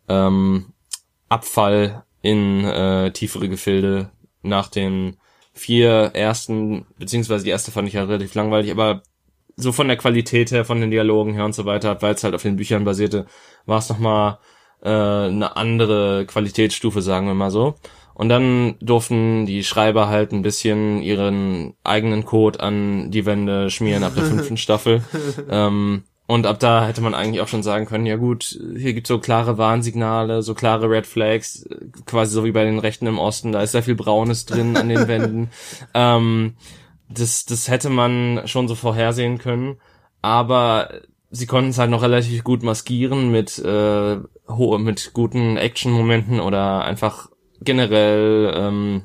ähm, Abfall in äh, tiefere Gefilde nach den vier ersten, beziehungsweise die erste fand ich ja relativ langweilig, aber so von der Qualität her, von den Dialogen her und so weiter, weil es halt auf den Büchern basierte, war es nochmal äh, eine andere Qualitätsstufe, sagen wir mal so. Und dann durften die Schreiber halt ein bisschen ihren eigenen Code an die Wände schmieren ab der fünften Staffel. Ähm, und ab da hätte man eigentlich auch schon sagen können, ja gut, hier gibt's so klare Warnsignale, so klare Red Flags, quasi so wie bei den Rechten im Osten, da ist sehr viel Braunes drin an den Wänden. Ähm, das, das hätte man schon so vorhersehen können, aber sie konnten es halt noch relativ gut maskieren mit, äh, mit guten Action-Momenten oder einfach generell ähm,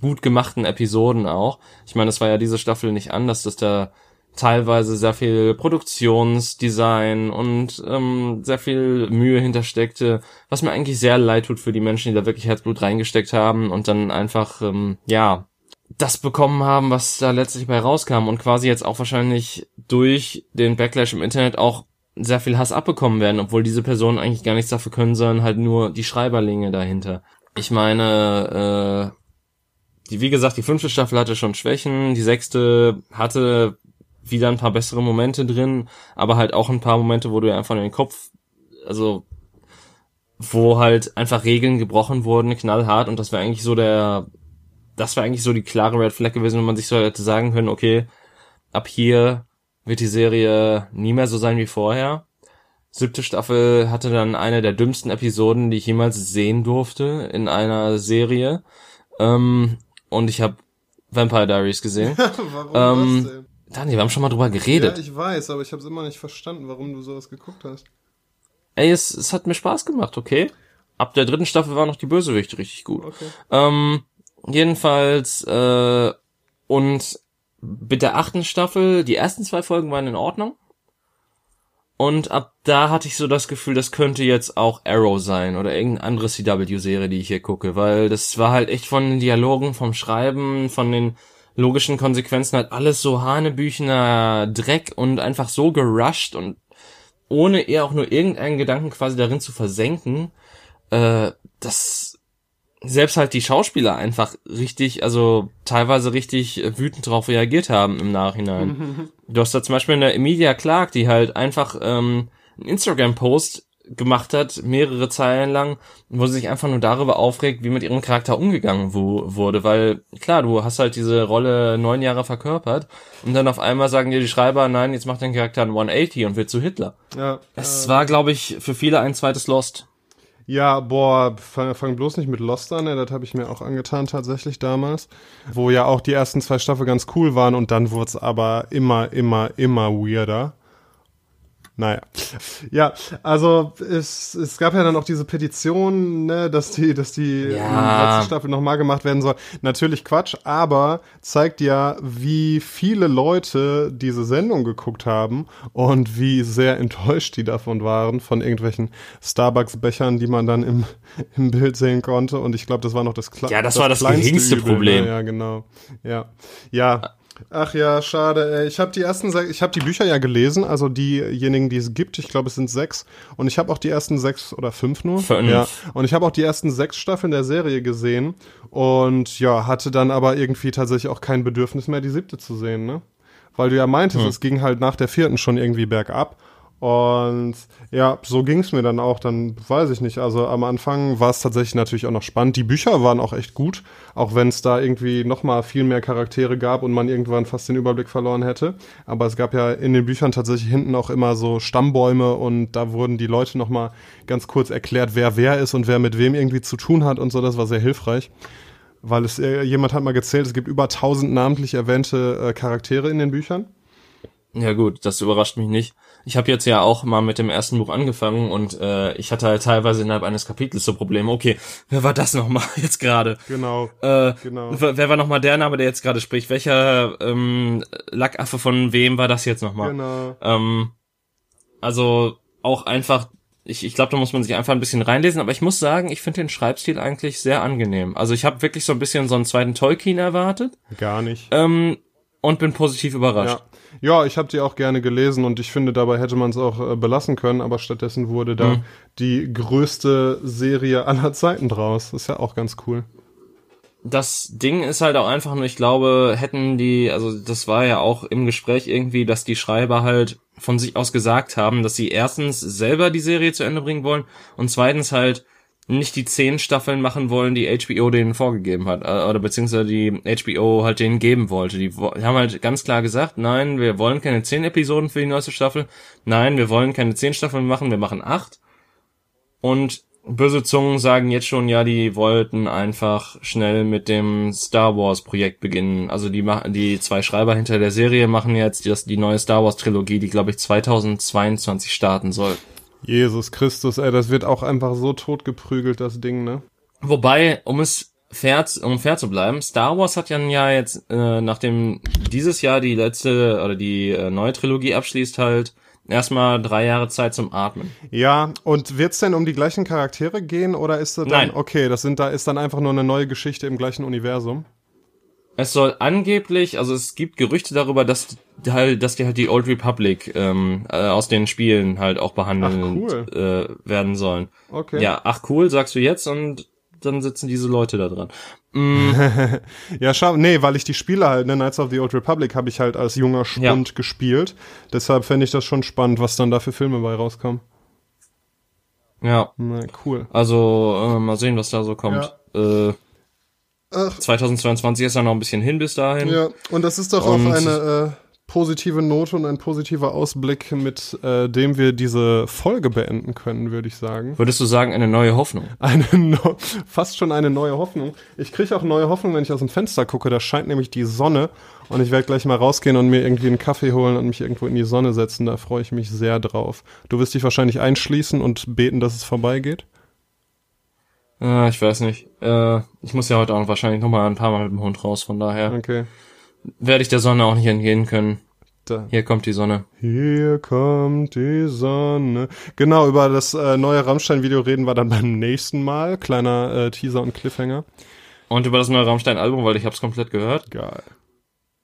gut gemachten Episoden auch. Ich meine, das war ja diese Staffel nicht anders, dass da teilweise sehr viel Produktionsdesign und ähm, sehr viel Mühe hintersteckte, was mir eigentlich sehr leid tut für die Menschen, die da wirklich Herzblut reingesteckt haben und dann einfach, ähm, ja, das bekommen haben, was da letztlich bei rauskam und quasi jetzt auch wahrscheinlich durch den Backlash im Internet auch sehr viel Hass abbekommen werden, obwohl diese Personen eigentlich gar nichts dafür können, sondern halt nur die Schreiberlinge dahinter. Ich meine, äh, die, wie gesagt, die fünfte Staffel hatte schon Schwächen, die sechste hatte wieder ein paar bessere Momente drin, aber halt auch ein paar Momente, wo du einfach in den Kopf, also wo halt einfach Regeln gebrochen wurden, knallhart und das war eigentlich so der, das war eigentlich so die klare Red Flag gewesen, wenn man sich so hätte sagen können, okay, ab hier wird die Serie nie mehr so sein wie vorher. Siebte Staffel hatte dann eine der dümmsten Episoden, die ich jemals sehen durfte in einer Serie. Ähm, und ich habe Vampire Diaries gesehen. warum Ähm, das denn? Dani, wir haben schon mal drüber geredet. Ja, ich weiß, aber ich habe immer nicht verstanden, warum du sowas geguckt hast. Ey, es, es hat mir Spaß gemacht, okay? Ab der dritten Staffel war noch die Bösewichte richtig gut. Okay. Ähm, jedenfalls, äh, und mit der achten Staffel, die ersten zwei Folgen waren in Ordnung. Und ab da hatte ich so das Gefühl, das könnte jetzt auch Arrow sein oder irgendeine andere CW-Serie, die ich hier gucke, weil das war halt echt von den Dialogen, vom Schreiben, von den logischen Konsequenzen halt alles so hanebüchener Dreck und einfach so gerusht und ohne eher auch nur irgendeinen Gedanken quasi darin zu versenken, äh, dass selbst halt die Schauspieler einfach richtig, also teilweise richtig äh, wütend drauf reagiert haben im Nachhinein. Du hast da zum Beispiel eine Emilia Clark, die halt einfach ähm, einen Instagram-Post gemacht hat, mehrere Zeilen lang, wo sie sich einfach nur darüber aufregt, wie mit ihrem Charakter umgegangen wo, wurde, weil klar, du hast halt diese Rolle neun Jahre verkörpert und dann auf einmal sagen dir die Schreiber, nein, jetzt macht dein Charakter ein 180 und wird zu Hitler. Ja. Es war, glaube ich, für viele ein zweites Lost. Ja, boah, fang, fang bloß nicht mit Lost an, ja, das habe ich mir auch angetan tatsächlich damals, wo ja auch die ersten zwei Staffeln ganz cool waren und dann wurde es aber immer, immer, immer weirder. Naja. Ja, also es, es gab ja dann auch diese Petition, ne, dass die, dass die Ja. letzte Staffel nochmal gemacht werden soll. Natürlich Quatsch, aber zeigt ja, wie viele Leute diese Sendung geguckt haben und wie sehr enttäuscht die davon waren, von irgendwelchen Starbucks-Bechern, die man dann im, im Bild sehen konnte. Und ich glaube, das war noch das Kle Ja, das war das geringste Übel, Problem. Ne? Ja, genau. Ja. Ja. Ach ja, schade. Ich habe die ersten, ich habe die Bücher ja gelesen, also diejenigen, die es gibt. Ich glaube, es sind sechs. Und ich habe auch die ersten sechs oder fünf nur. Fünf. Ja. Und ich habe auch die ersten sechs Staffeln der Serie gesehen und ja, hatte dann aber irgendwie tatsächlich auch kein Bedürfnis mehr, die siebte zu sehen, ne? Weil du ja meintest, es ging halt nach der vierten schon irgendwie bergab. Und ja, so ging es mir dann auch. Dann weiß ich nicht. Also am Anfang war es tatsächlich natürlich auch noch spannend. Die Bücher waren auch echt gut, auch wenn es da irgendwie noch mal viel mehr Charaktere gab und man irgendwann fast den Überblick verloren hätte. Aber es gab ja in den Büchern tatsächlich hinten auch immer so Stammbäume und da wurden die Leute noch mal ganz kurz erklärt, wer wer ist und wer mit wem irgendwie zu tun hat und so. Das war sehr hilfreich. Weil es äh, jemand hat mal gezählt, es gibt über 1000 namentlich erwähnte äh, Charaktere in den Büchern. Ja gut, das überrascht mich nicht. Ich habe jetzt ja auch mal mit dem ersten Buch angefangen und äh, ich hatte halt teilweise innerhalb eines Kapitels so Probleme. Okay, wer war das nochmal jetzt gerade? Genau. Äh, Genau. wer war nochmal der Name, der jetzt gerade spricht? Welcher ähm, Lackaffe von wem war das jetzt nochmal? Genau. Ähm, also auch einfach, ich, ich glaube, da muss man sich einfach ein bisschen reinlesen, aber ich muss sagen, ich finde den Schreibstil eigentlich sehr angenehm. Also ich habe wirklich so ein bisschen so einen zweiten Tolkien erwartet Gar nicht. ähm, und bin positiv überrascht. Ja, ja ich habe die auch gerne gelesen und ich finde, dabei hätte man es auch äh, belassen können, aber stattdessen wurde da Mhm. die größte Serie aller Zeiten draus. ist ja auch ganz cool. das Ding ist halt auch einfach nur, ich glaube, hätten die, also das war ja auch im Gespräch irgendwie, dass die Schreiber halt von sich aus gesagt haben, dass sie erstens selber die Serie zu Ende bringen wollen und zweitens halt nicht die zehn Staffeln machen wollen, die HBO denen vorgegeben hat, äh, oder beziehungsweise die HBO halt denen geben wollte. Die, haben halt ganz klar gesagt, nein, wir wollen keine zehn Episoden für die neueste Staffel, nein, wir wollen keine zehn Staffeln machen, wir machen acht. Und böse Zungen sagen jetzt schon, ja, die wollten einfach schnell mit dem Star Wars Projekt beginnen. Also die machen, die zwei Schreiber hinter der Serie machen jetzt die, die neue Star Wars Trilogie, die glaube ich 2022 starten soll. Jesus Christus, ey, das wird auch einfach so totgeprügelt, das Ding, ne? Wobei, um es fair, zu- um fair zu bleiben, Star Wars hat ja, ja jetzt, äh, nachdem dieses Jahr die letzte oder die äh, neue Trilogie abschließt, halt erstmal drei Jahre Zeit zum Atmen. Ja, und wird's denn um die gleichen Charaktere gehen oder ist das dann, Nein. okay, das sind da, ist dann einfach nur eine neue Geschichte im gleichen Universum? Es soll angeblich, also es gibt Gerüchte darüber, dass die halt, dass die halt die Old Republic ähm, äh, aus den Spielen halt auch behandelt Ach, äh, werden sollen. Okay. Ja, ach cool, sagst du jetzt und dann sitzen diese Leute da dran. Mm, Ja, schau, nee, weil ich die Spiele halt, ne, Knights of the Old Republic habe ich halt als junger Spund gespielt. Deshalb fände ich das schon spannend, was dann da für Filme bei rauskommen. ja, Na, cool. also äh, mal sehen, was da so kommt. Äh, Ach, 2022 ist ja noch ein bisschen hin bis dahin. ja, und das ist doch Und- auch eine äh, positive Note und ein positiver Ausblick, mit äh, dem wir diese Folge beenden können, würde ich sagen. Würdest du sagen, eine neue Hoffnung? Eine no fast schon eine neue Hoffnung. Ich kriege auch neue Hoffnung, wenn ich aus dem Fenster gucke. Da scheint nämlich die Sonne und ich werde gleich mal rausgehen und mir irgendwie einen Kaffee holen und mich irgendwo in die Sonne setzen. Da freue ich mich sehr drauf. Du wirst dich wahrscheinlich einschließen und beten, dass es vorbeigeht. Äh, ich weiß nicht. Äh, ich muss ja heute auch wahrscheinlich noch mal ein paar Mal mit dem Hund raus. Von daher Okay. werde ich der Sonne auch nicht entgehen können. Da. Hier kommt die Sonne. Hier kommt die Sonne. Genau, über das äh, neue Rammstein-Video reden wir dann beim nächsten Mal. Kleiner äh, Teaser und Cliffhanger. Und über das neue Rammstein-Album, weil ich hab's komplett gehört. Geil.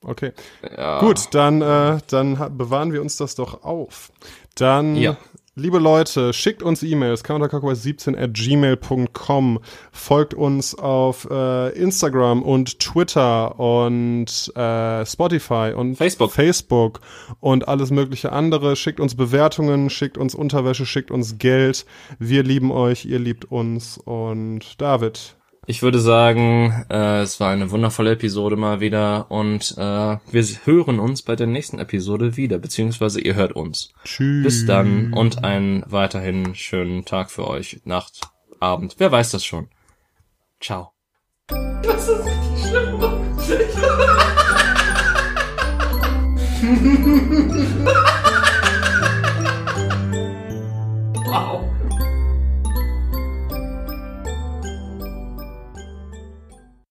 Okay. Ja. Gut, dann, äh, dann bewahren wir uns das doch auf. Dann, Ja. Liebe Leute, schickt uns E-Mails, counterclockwise17 at gmail.com, folgt uns auf äh, Instagram und Twitter und äh, Spotify und Facebook. Facebook und alles mögliche andere. Schickt uns Bewertungen, schickt uns Unterwäsche, schickt uns Geld. Wir lieben euch, ihr liebt uns und David. Ich würde sagen, äh, es war eine wundervolle Episode mal wieder und äh, wir hören uns bei der nächsten Episode wieder, beziehungsweise ihr hört uns. Tschüss. Bis dann und einen weiterhin schönen Tag für euch, Nacht, Abend, wer weiß das schon. Ciao. Das ist richtig schlimm. wow.